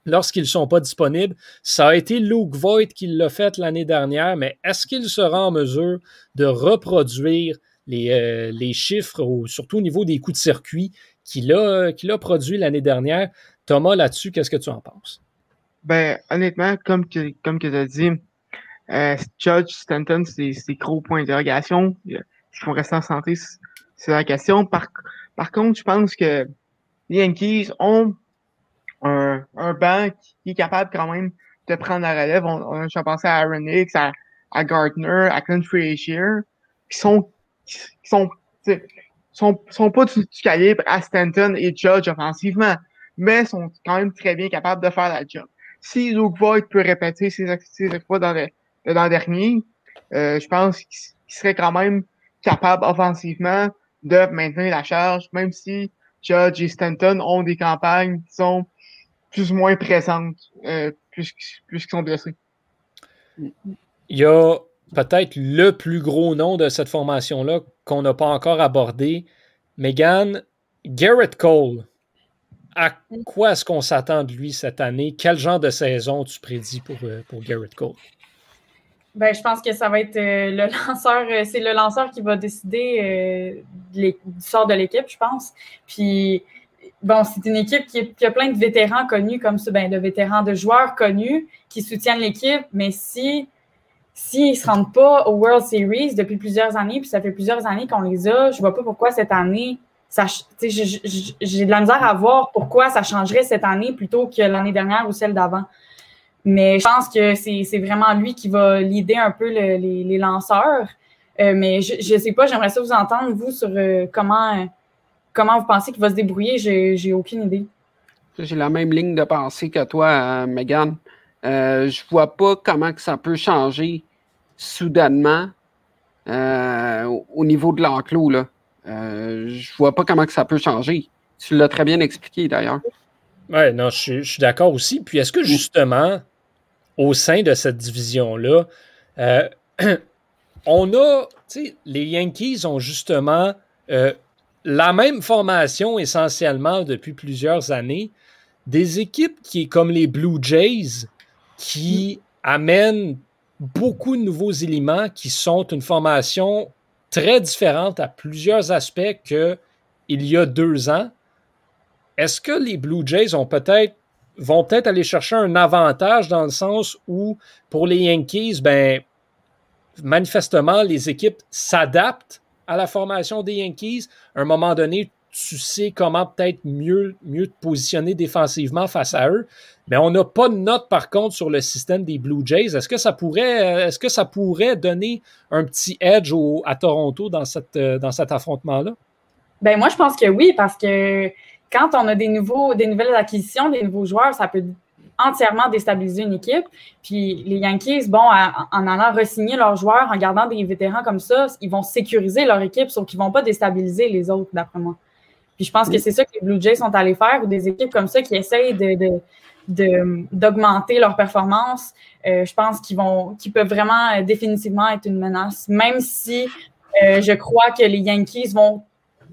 lorsqu'ils ne sont pas disponibles. Ça a été Luke Voigt qui l'a fait l'année dernière, mais est-ce qu'il sera en mesure de reproduire les, euh, les chiffres, surtout au niveau des coups de circuit qu'il a, qu'il a produit l'année dernière? Thomas, là-dessus, qu'est-ce que tu en penses? Ben, honnêtement, comme tu comme que as dit, euh, Judge Stanton, c'est gros point d'interrogation. Est-ce qu'on reste en santé? C'est la question. Par, par contre, je pense que les Yankees ont un, un banc qui est capable quand même de prendre la relève. On, on a pensé à Aaron Hicks, à, à Gardner, à Clint Frazier, qui sont, qui sont, sont, sont pas du, calibre à Stanton et Judge offensivement, mais sont quand même très bien capables de faire la job. Si Luke Voigt peut répéter ses, exploits dans le, dans dernier, euh, je pense qu'il serait quand même capable offensivement de maintenir la charge, même si Judge et Stanton ont des campagnes qui sont plus ou moins présentes, euh, plus, plus qu'ils sont blessés. Il y a peut-être le plus gros nom de cette formation-là qu'on n'a pas encore abordé. Megan, Garrett Cole. À quoi est-ce qu'on s'attend de lui cette année? Quel genre de saison tu prédis pour, euh, pour Garrett Cole? Ben, je pense que ça va être euh, le lanceur, euh, c'est le lanceur qui va décider du sort de l'équipe, je pense. Puis, bon, c'est une équipe qui, a plein de vétérans connus comme ça, ben, de vétérans, de joueurs connus qui soutiennent l'équipe, mais si s'ils ne se rendent pas au World Series depuis plusieurs années, puis ça fait plusieurs années qu'on les a, je ne vois pas pourquoi cette année, j'ai de la misère à voir pourquoi ça changerait cette année plutôt que l'année dernière ou celle d'avant. Mais je pense que c'est vraiment lui qui va leader un peu les, lanceurs. Euh, mais je ne sais pas, j'aimerais ça vous entendre, vous, sur euh, comment, comment vous pensez qu'il va se débrouiller? J'ai aucune idée. J'ai la même ligne de pensée que toi, euh, Megan. Euh, je vois pas comment que ça peut changer soudainement euh, au niveau de l'enclos. Là. Euh, je vois pas comment que ça peut changer. Tu l'as très bien expliqué d'ailleurs. Oui, non, je, suis d'accord aussi. Puis est-ce que justement, au sein de cette division-là, euh, on a, tu sais, les Yankees ont justement la même formation essentiellement depuis plusieurs années. Des équipes qui, comme les Blue Jays, qui amène beaucoup de nouveaux éléments qui sont une formation très différente à plusieurs aspects qu'il y a deux ans. Est-ce que les Blue Jays ont peut-être vont peut-être aller chercher un avantage dans le sens où pour les Yankees, ben manifestement les équipes s'adaptent à la formation des Yankees. À un moment donné, tu sais comment peut-être mieux, mieux te positionner défensivement face à eux. Mais on n'a pas de note, par contre, sur le système des Blue Jays. Est-ce que ça pourrait, euh, est-ce que ça pourrait donner un petit edge à Toronto dans, cette, euh, dans cet affrontement-là? Ben moi, je pense que oui, parce que quand on a des, nouveaux, des nouvelles acquisitions, des nouveaux joueurs, ça peut entièrement déstabiliser une équipe. Puis les Yankees, bon, en allant re-signer leurs joueurs, en gardant des vétérans comme ça, ils vont sécuriser leur équipe, sauf qu'ils ne vont pas déstabiliser les autres, d'après moi. Puis je pense que c'est ça que les Blue Jays sont allés faire, ou des équipes comme ça qui essayent de d'augmenter leur performance, euh, je pense qu'ils vont qu'ils peuvent vraiment euh, définitivement être une menace, même si euh, je crois que les Yankees vont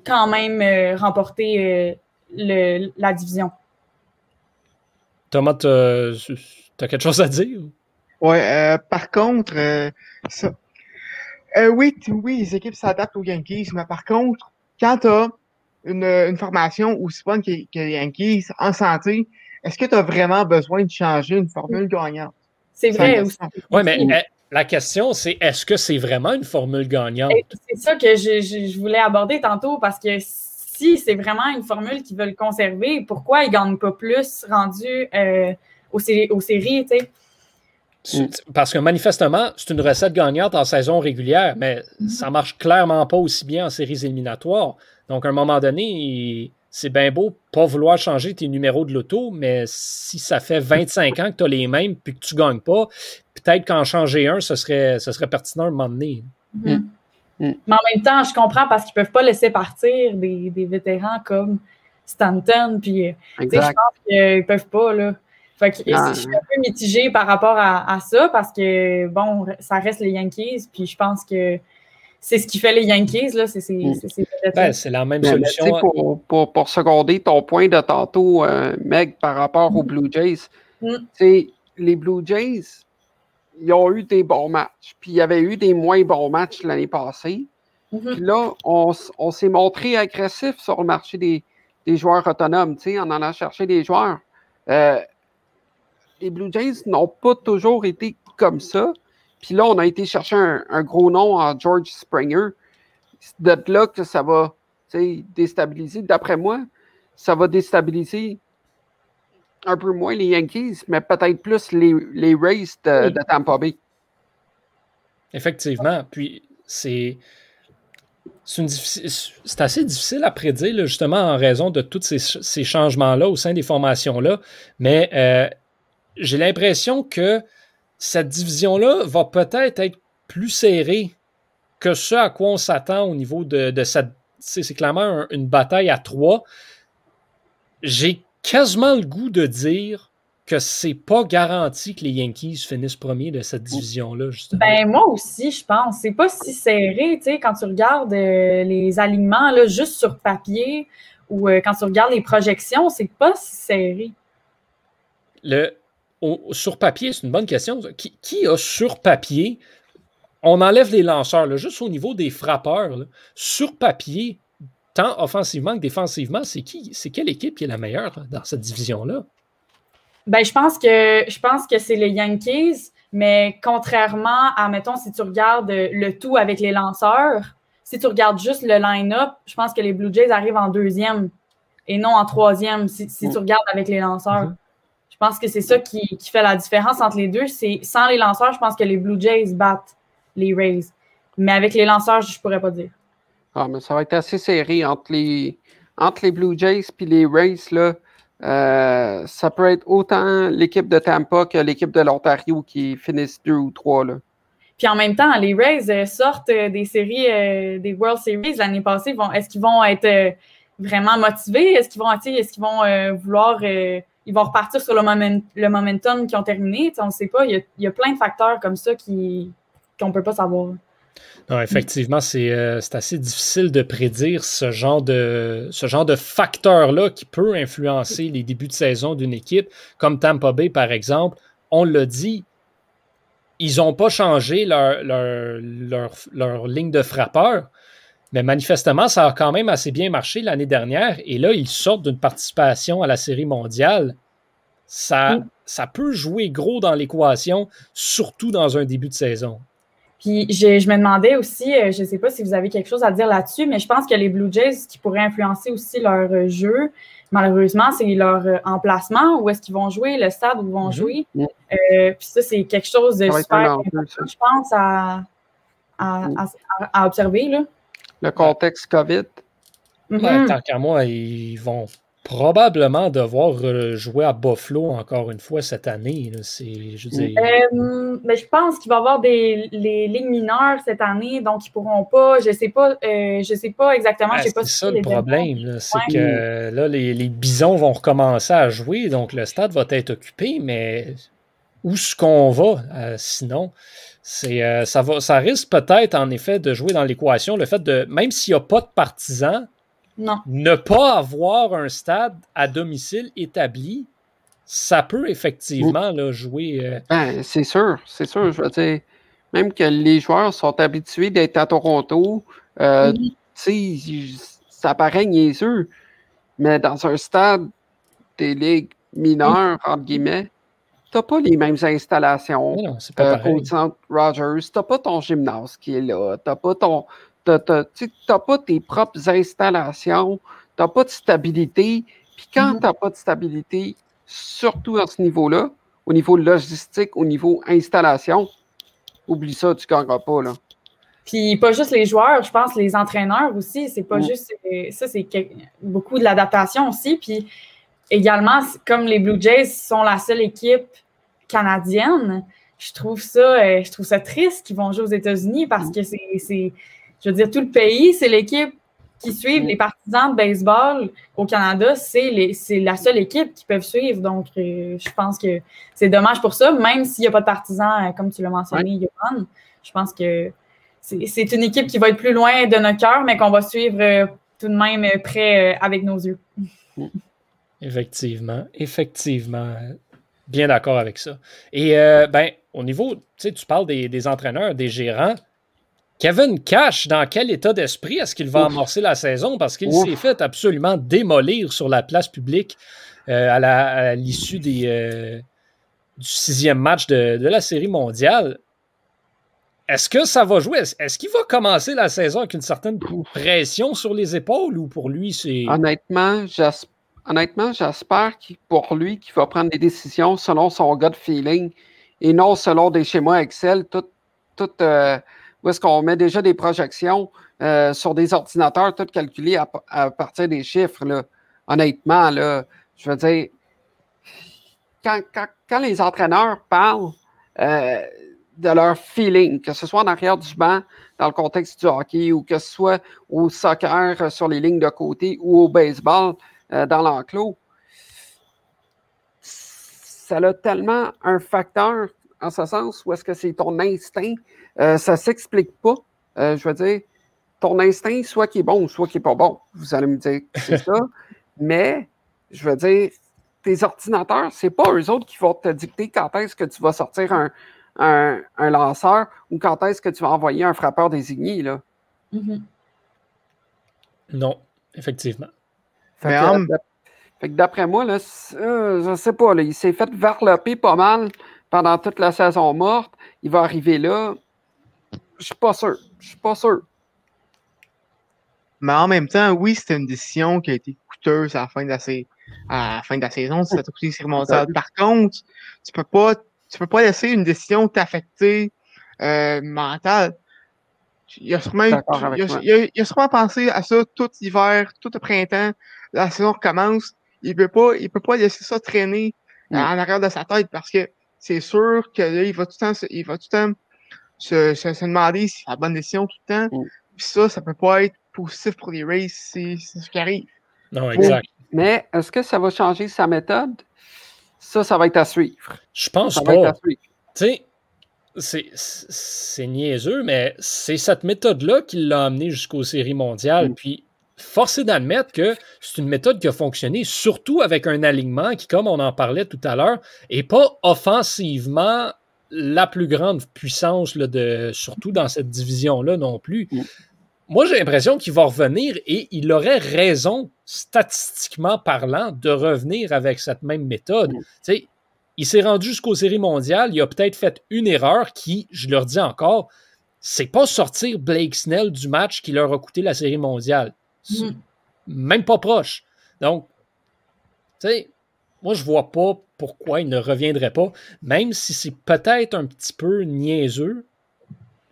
quand même remporter le, la division. Thomas, tu as, quelque chose à dire? Oui, par contre, ça, oui, oui, les équipes s'adaptent aux Yankees, mais par contre, quand tu as une, une formation aussi bonne que, que les Yankees en santé, est-ce que tu as vraiment besoin de changer une formule gagnante? C'est vrai aussi. Oui, mais la question, c'est est-ce que c'est vraiment une formule gagnante? C'est ça que je, voulais aborder tantôt parce que si c'est vraiment une formule qu'ils veulent conserver, pourquoi ils ne gagnent pas plus rendu euh, aux, séries, tu sais? Parce que manifestement, c'est une recette gagnante en saison régulière, mais mm-hmm. ça marche clairement pas aussi bien en séries éliminatoires. Donc, à un moment donné, c'est bien beau pas vouloir changer tes numéros de loto, mais si ça fait 25 ans que tu as les mêmes puis que tu ne gagnes pas, peut-être qu'en changer un, ce serait, ce serait pertinent à un moment donné. Mm-hmm. Mm. Mais en même temps, je comprends parce qu'ils ne peuvent pas laisser partir des, vétérans comme Stanton. Puis, euh, je pense qu'ils ne peuvent pas. Là. Fait que, je suis un peu mitigée par rapport à, à, ça parce que, bon, ça reste les Yankees. Puis je pense que c'est ce qui fait les Yankees. Là. C'est, mm. ben, la même solution. pour, pour, pour, seconder ton point de tantôt, euh, Meg, par rapport aux Blue Jays, mm. les Blue Jays, ils ont eu des bons matchs. Puis il y avait eu des moins bons matchs l'année passée. Mm-hmm. Puis là, on, on s'est montré agressif sur le marché des, des joueurs autonomes, en allant chercher des joueurs. Euh, les Blue Jays n'ont pas toujours été comme ça. Puis là, on a été chercher un, gros nom en George Springer. C'est de là que ça va déstabiliser. D'après moi, ça va déstabiliser un peu moins les Yankees, mais peut-être plus les, les Rays de, de Tampa Bay. Effectivement. Puis c'est c'est assez difficile à prédire, justement, en raison de tous ces, changements-là au sein des formations-là. Mais euh, j'ai l'impression que cette division-là va peut-être être plus serrée que ce à quoi on s'attend au niveau de, cette. C'est clairement une bataille à trois. J'ai quasiment le goût de dire que c'est pas garanti que les Yankees finissent premiers de cette division-là, justement. Ben, moi aussi, je pense. C'est pas si serré, tu sais, quand tu regardes euh, les alignements, là, juste sur papier, ou euh, quand tu regardes les projections, c'est pas si serré. Le, sur papier, c'est une bonne question. Qui, a sur papier, on enlève les lanceurs, là, juste au niveau des frappeurs, sur papier, tant offensivement que défensivement, c'est qui, c'est quelle équipe qui est la meilleure dans cette division-là? Ben, je pense que je pense que c'est les Yankees, mais contrairement à, mettons, si tu regardes le tout avec les lanceurs, si tu regardes juste le line-up, je pense que les Blue Jays arrivent en deuxième et non en troisième si, tu regardes avec les lanceurs. Mm-hmm. Je pense que c'est ça qui, fait la différence entre les deux. C'est sans les lanceurs, je pense que les Blue Jays battent les Rays. Mais avec les lanceurs, je pourrais pas dire. Ah, mais ça va être assez serré entre les, entre les Blue Jays et les Rays. Là. Euh, ça peut être autant l'équipe de Tampa que l'équipe de l'Ontario qui finissent deux ou trois. Là. Puis en même temps, les Rays euh, sortent euh, des séries, des World Series l'année passée. est-ce qu'ils vont être vraiment motivés? Est-ce qu'ils vont, est-ce qu'ils vont vouloir. ils vont repartir sur le, momentum qu'ils ont terminé? on ne sait pas. Il y, a, plein de facteurs comme ça qui, qu'on ne peut pas savoir. Non, effectivement, euh, c'est assez difficile de prédire ce genre de, ce genre de facteur-là qui peut influencer les débuts de saison d'une équipe, comme Tampa Bay, par exemple. On l'a dit, ils n'ont pas changé leur, leur, ligne de frappeur, mais manifestement, ça a quand même assez bien marché l'année dernière. Et là, ils sortent d'une participation à la Série mondiale. Ça, ça peut jouer gros dans l'équation, surtout dans un début de saison. Puis je, me demandais aussi, euh, je ne sais pas si vous avez quelque chose à dire là-dessus, mais je pense que les Blue Jays, qui pourraient influencer aussi leur euh, jeu, malheureusement, c'est leur euh, emplacement, où est-ce qu'ils vont jouer, le stade où ils vont mhm. jouer. puis ça, c'est quelque chose de super important, je pense, à, à, observer. Là. Le contexte COVID. Mhm. tant qu'à moi, ils vont probablement devoir jouer à Buffalo encore une fois cette année. Je, euh, mais je pense qu'il va y avoir des les lignes mineures cette année, donc ils ne pourront pas. Je ne sais pas, euh, je sais pas exactement. c'est ça le problème. C'est que là, les, bisons vont recommencer à jouer, donc le stade va être occupé, mais où est-ce qu'on va euh, sinon? C'est, ça, va, ça risque peut-être en effet de jouer dans l'équation le fait de, même s'il n'y a pas de partisans, ne pas avoir un stade à domicile établi, ça peut effectivement jouer. Euh, ben, c'est sûr, c'est sûr. Je veux dire, même que les joueurs sont habitués d'être à Toronto, euh, ça paraît niaiseux, mais dans un stade des ligues mineures, entre guillemets, t'as pas les mêmes installations euh, au centre Rogers, t'as pas ton gymnase qui est là, t'as pas ton, tu n'as pas tes propres installations, tu n'as pas de stabilité. Puis quand mm-hmm. tu n'as pas de stabilité, surtout à ce niveau-là, au niveau logistique, au niveau installation, oublie ça, tu ne gagneras pas. Là. Puis pas juste les joueurs, je pense les entraîneurs aussi. C'est pas mm. juste. Ça, c'est beaucoup de l'adaptation aussi. Puis également, comme les Blue Jays sont la seule équipe canadienne, je trouve ça, euh, je trouve ça triste qu'ils vont jouer aux États-Unis parce mm. que c'est je veux dire, tout le pays, c'est l'équipe qui suit les partisans de baseball au Canada, c'est la seule équipe qui peuvent suivre. Donc, euh, je pense que c'est dommage pour ça, même s'il n'y a pas de partisans, euh, comme tu l'as mentionné, Johan. Je pense que c'est une équipe qui va être plus loin de notre cœur, mais qu'on va suivre euh, tout de même près avec nos yeux. Effectivement, effectivement. Bien d'accord avec ça. Et ben, au niveau, tu sais, tu parles des, des entraîneurs, des gérants. Kevin Cash, dans quel état d'esprit est-ce qu'il va amorcer la saison? Parce qu'il s'est fait absolument démolir sur la place publique euh, à l'issue euh, du sixième match de, la Série mondiale. Est-ce que ça va jouer? Est-ce qu'il va commencer la saison avec une certaine pression sur les épaules ou pour lui, c'est. Honnêtement, honnêtement, j'espère pour lui qu'il va prendre des décisions selon son gut feeling et non selon des schémas Excel, tout, tout euh, où est-ce qu'on met déjà des projections euh, sur des ordinateurs, tout calculé à, partir des chiffres. Là. Honnêtement, là, je veux dire, quand, les entraîneurs parlent euh, de leur feeling, que ce soit en arrière du banc, dans le contexte du hockey, ou que ce soit au soccer sur les lignes de côté ou au baseball dans l'enclos, ça a tellement un facteur en ce sens où est-ce que c'est ton instinct, euh, ça ne s'explique pas. Euh, je veux dire, ton instinct, soit qui est bon, soit qui n'est pas bon. Vous allez me dire que c'est ça. Mais, je veux dire, tes ordinateurs, c'est pas eux autres qui vont te dicter quand est-ce que tu vas sortir un, lanceur ou quand est-ce que tu vas envoyer un frappeur désigné. Là. Mm-hmm. Non, effectivement. Fait que d'après moi, là, euh, je sais pas, il s'est fait varloper pas mal pendant toute la saison morte. Il va arriver là. Je suis pas sûr. Je suis pas sûr. Mais en même temps, oui, c'était une décision qui a été coûteuse à la fin de la, à la, fin de la saison. Ça coûté Par contre, tu peux pas, tu peux pas laisser une décision t'affecter euh, mentale. Il a, sûrement, il, a, sûrement pensé à ça tout l'hiver, tout le printemps. La saison recommence il peut pas, il peut pas laisser ça traîner mm. en arrière de sa tête parce que c'est sûr que là, il va tout le temps, il va tout le temps se, se, demander si c'est la bonne décision tout le temps. Mm. Puis ça, ça peut pas être positif pour les Rays, c'est ce qui arrive. Non, exact. Mais est-ce que ça va changer sa méthode? Ça, ça va être à suivre. Je pense pas. Tu sais, c'est niaiseux, mais c'est cette méthode-là qui l'a amené jusqu'aux séries mondiales. Mm. Puis forcé d'admettre que c'est une méthode qui a fonctionné, surtout avec un alignement qui, comme on en parlait tout à l'heure, n'est pas offensivement la plus grande puissance, de, surtout dans cette division-là non plus. Mm. Moi, j'ai l'impression qu'il va revenir et il aurait raison, statistiquement parlant, de revenir avec cette même méthode. Mm. Il s'est rendu jusqu'aux séries mondiales, il a peut-être fait une erreur qui, je leur dis encore, c'est pas sortir Blake Snell du match qui leur a coûté la série mondiale. Mm. Même pas proche. Donc, tu sais, moi, je vois pas pourquoi il ne reviendrait pas, même si c'est peut-être un petit peu niaiseux.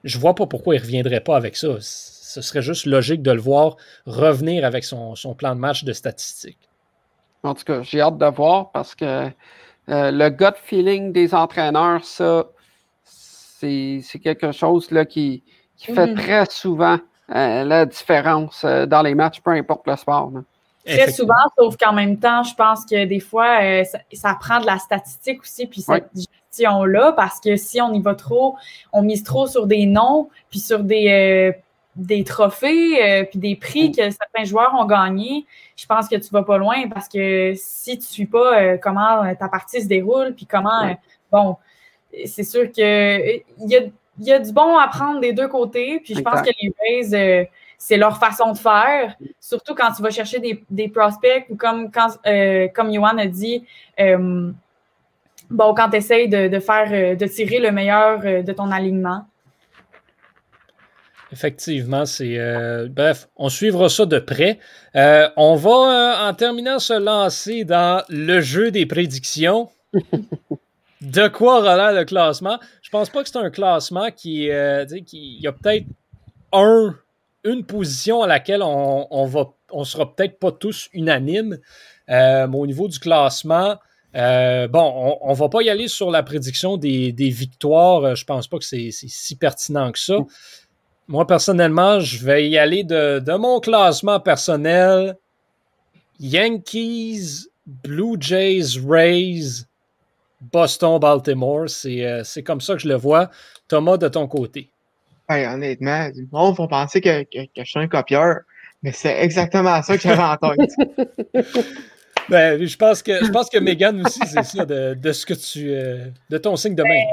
Je vois pas pourquoi il reviendrait pas avec ça. Ce serait juste logique de le voir revenir avec son, plan de match de statistiques. En tout cas, j'ai hâte de voir parce que euh, le gut feeling des entraîneurs, ça, c'est quelque chose là, qui, fait mm-hmm. très souvent euh, la différence euh, dans les matchs, peu importe le sport. Très souvent, sauf qu'en même temps, je pense que des fois, euh, ça, prend de la statistique aussi, puis cette gestion-là, parce que si on y va trop, on mise trop sur des noms, puis sur des, des trophées, puis des prix mm. que certains joueurs ont gagnés, je pense que tu vas pas loin, parce que si tu ne suis pas comment ta partie se déroule, puis comment, bon, c'est sûr que il y a y a du bon à prendre des deux côtés. Puis je pense que les Rays, euh, c'est leur façon de faire. Surtout quand tu vas chercher des, prospects ou comme, quand, euh, comme Johan a dit, euh, bon, quand tu essayes de, faire, de tirer le meilleur de ton alignement. Effectivement, c'est. bref, on suivra ça de près. on va, en terminant, se lancer dans le jeu des prédictions. de quoi aura le classement? Je pense pas que c'est un classement qui, euh, qui il y a peut-être un, une position à laquelle on, on va, on sera peut-être pas tous unanimes. Euh, au niveau du classement, euh, bon, on, ne va pas y aller sur la prédiction des, victoires. Je pense pas que c'est si pertinent que ça. Moi, personnellement, je vais y aller de, mon classement personnel. Yankees, Blue Jays, Rays, Boston-Baltimore. Euh, c'est comme ça que je le vois. Thomas, de ton côté. Honnêtement, le monde va penser que, que, je suis un copieur, mais c'est exactement ça que j'avais en tête. ben, je pense que je pense que Megan aussi, c'est ça, de, de, ce que tu. Euh, de ton signe de main.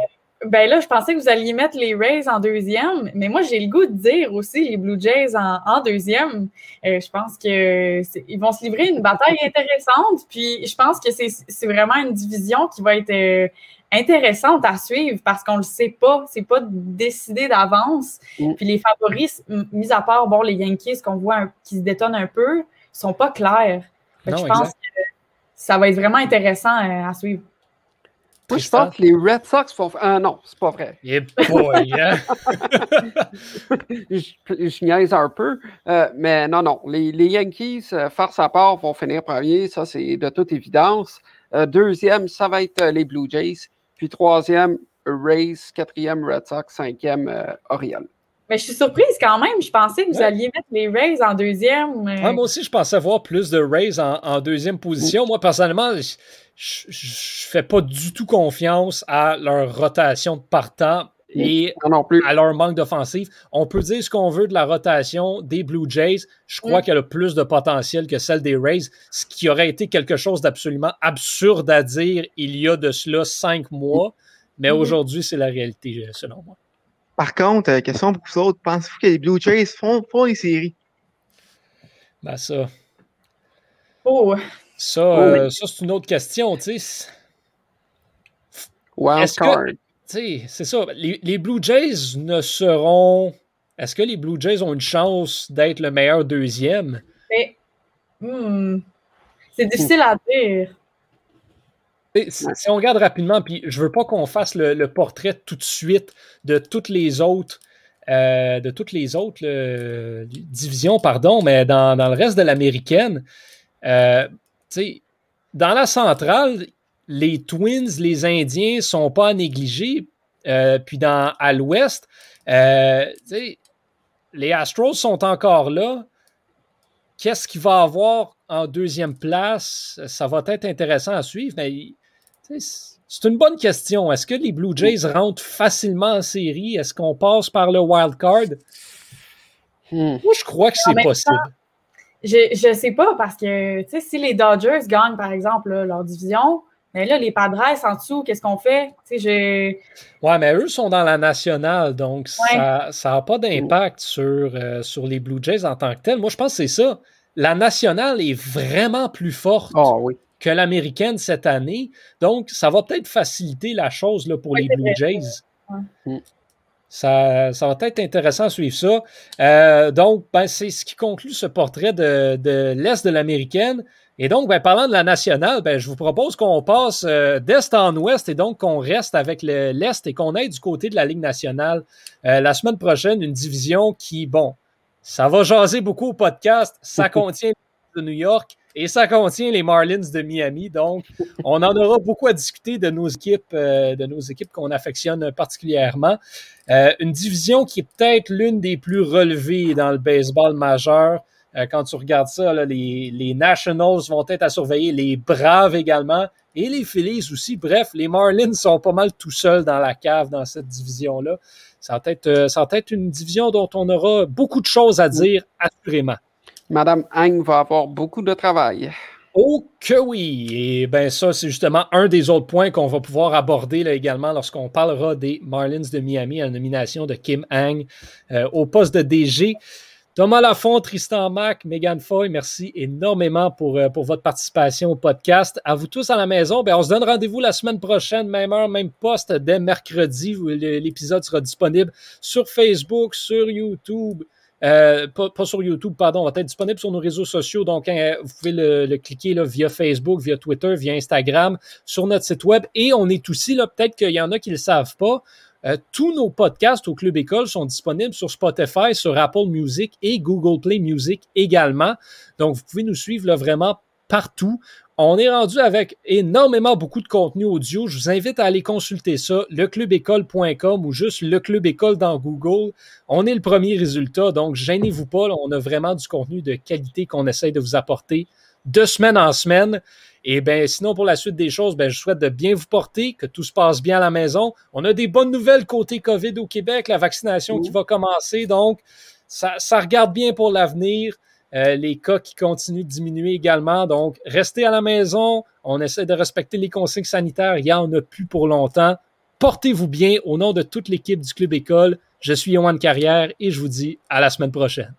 Ben là, je pensais que vous alliez mettre les Rays en deuxième, mais moi, j'ai le goût de dire aussi les Blue Jays en, deuxième. Euh, je pense qu'ils vont se livrer une bataille intéressante, puis je pense que c'est vraiment une division qui va être euh, intéressante à suivre parce qu'on ne le sait pas, c'est pas décidé d'avance. Mm. Puis les favoris, mis à part bon, les Yankees qu'on voit qui se détonnent un peu, sont pas clairs. je pense que ça va être vraiment intéressant à suivre. Moi, je pense que les Red Sox font. Ah non, c'est pas vrai. Yeah boy, hein? je, je, niaise un peu. Euh, mais non, non. Les, les Yankees, euh, farce à part, vont finir premier. Ça, c'est de toute évidence. Euh, deuxième, ça va être les Blue Jays. Puis troisième, Rays. Quatrième, Red Sox. Cinquième, Orioles. Mais je suis surprise quand même. Je pensais que vous alliez mettre les Rays en deuxième. moi aussi, je pensais voir plus de Rays en, en deuxième position. Moi, personnellement, je ne fais pas du tout confiance à leur rotation de partant et à leur manque d'offensive. On peut dire ce qu'on veut de la rotation des Blue Jays. Je crois qu'elle a plus de potentiel que celle des Rays, ce qui aurait été quelque chose d'absolument absurde à dire il y a de cela cinq mois. Mais mm-hmm. aujourd'hui, c'est la réalité, selon moi. Par contre, euh, question pour vous autres, pensez-vous que les Blue Jays font, font les séries? Ben ça. Oh, ça, euh, ça c'est une autre question, tu sais. C'est ça. Les, Blue Jays ne seront. Est-ce que les Blue Jays ont une chance d'être le meilleur deuxième? Hmm, c'est difficile à dire. Si on regarde rapidement, puis je veux pas qu'on fasse le, portrait tout de suite de toutes les autres, euh, de toutes les autres divisions, pardon, mais dans, le reste de l'américaine, euh, dans la centrale, les Twins, les Indiens sont pas à négliger. Euh, puis dans, à l'ouest, euh, les Astros sont encore là. Qu'est-ce qu'il va avoir en deuxième place? Ça va être intéressant à suivre, mais c'est une bonne question. Est-ce que les Blue Jays rentrent facilement en série? Est-ce qu'on passe par le wild card? Hmm. Moi, je crois que c'est possible. Je ne sais pas parce que si les Dodgers gagnent, par exemple, leur division, mais là, les Padres en dessous, qu'est-ce qu'on fait? Oui, mais eux sont dans la nationale, donc ça n'a pas d'impact sur, euh, sur les Blue Jays en tant que tel. Moi, je pense que c'est ça. La nationale est vraiment plus forte ah que l'américaine cette année. Donc, ça va peut-être faciliter la chose là, pour les Blue Jays. Mm. Ça, ça, va être intéressant à suivre ça. Euh, donc, ben, c'est ce qui conclut ce portrait de, de l'Est de l'américaine. Et donc, ben, parlant de la nationale, ben, je vous propose qu'on passe euh, d'Est en Ouest et donc qu'on reste avec l'Est et qu'on aille du côté de la Ligue nationale. Euh, la semaine prochaine, une division qui, bon, ça va jaser beaucoup au podcast. Ça contient de New York et ça contient les Marlins de Miami. Donc, on en aura beaucoup à discuter de nos équipes, euh, de nos équipes qu'on affectionne particulièrement. Euh, une division qui est peut-être l'une des plus relevées dans le baseball majeur. Euh, quand tu regardes ça, les, les, Nationals vont être à surveiller, les Braves également, et les Phillies aussi. Bref, les Marlins sont pas mal tout seuls dans la cave dans cette division-là. Ça va être, ça va être une division dont on aura beaucoup de choses à dire, assurément. Madame Hang va avoir beaucoup de travail. Oh que oui! Et bien ça, c'est justement un des autres points qu'on va pouvoir aborder là, également lorsqu'on parlera des Marlins de Miami à la nomination de Kim Hang euh, au poste de DG. Thomas Lafont, Tristan Mac, Megan Foy, merci énormément pour, euh, pour votre participation au podcast. À vous tous à la maison, ben, on se donne rendez-vous la semaine prochaine, même heure, même poste, dès mercredi. L'épisode sera disponible sur Facebook, sur YouTube, euh, pas, sur YouTube, pardon, va être disponible sur nos réseaux sociaux. Donc, hein, vous pouvez le, cliquer là, via Facebook, via Twitter, via Instagram, sur notre site web. Et on est aussi là, peut-être qu'il y en a qui ne le savent pas. Euh, tous nos podcasts au Club École sont disponibles sur Spotify, sur Apple Music et Google Play Music également. Donc, vous pouvez nous suivre vraiment partout. On est rendu avec énormément beaucoup de contenu audio. Je vous invite à aller consulter ça, leclubécole.com ou juste le Club École dans Google. On est le premier résultat, donc gênez-vous pas. on a vraiment du contenu de qualité qu'on essaye de vous apporter de semaine en semaine. Et bien, sinon, pour la suite des choses, ben, je souhaite de bien vous porter, que tout se passe bien à la maison. On a des bonnes nouvelles côté COVID au Québec, la vaccination qui va commencer. Donc, ça, ça regarde bien pour l'avenir. Euh, les cas qui continuent de diminuer également. Donc, restez à la maison. On essaie de respecter les consignes sanitaires. Il n'y en a plus pour longtemps. Portez-vous bien au nom de toute l'équipe du Club École. Je suis Yohan Carrière et je vous dis à la semaine prochaine.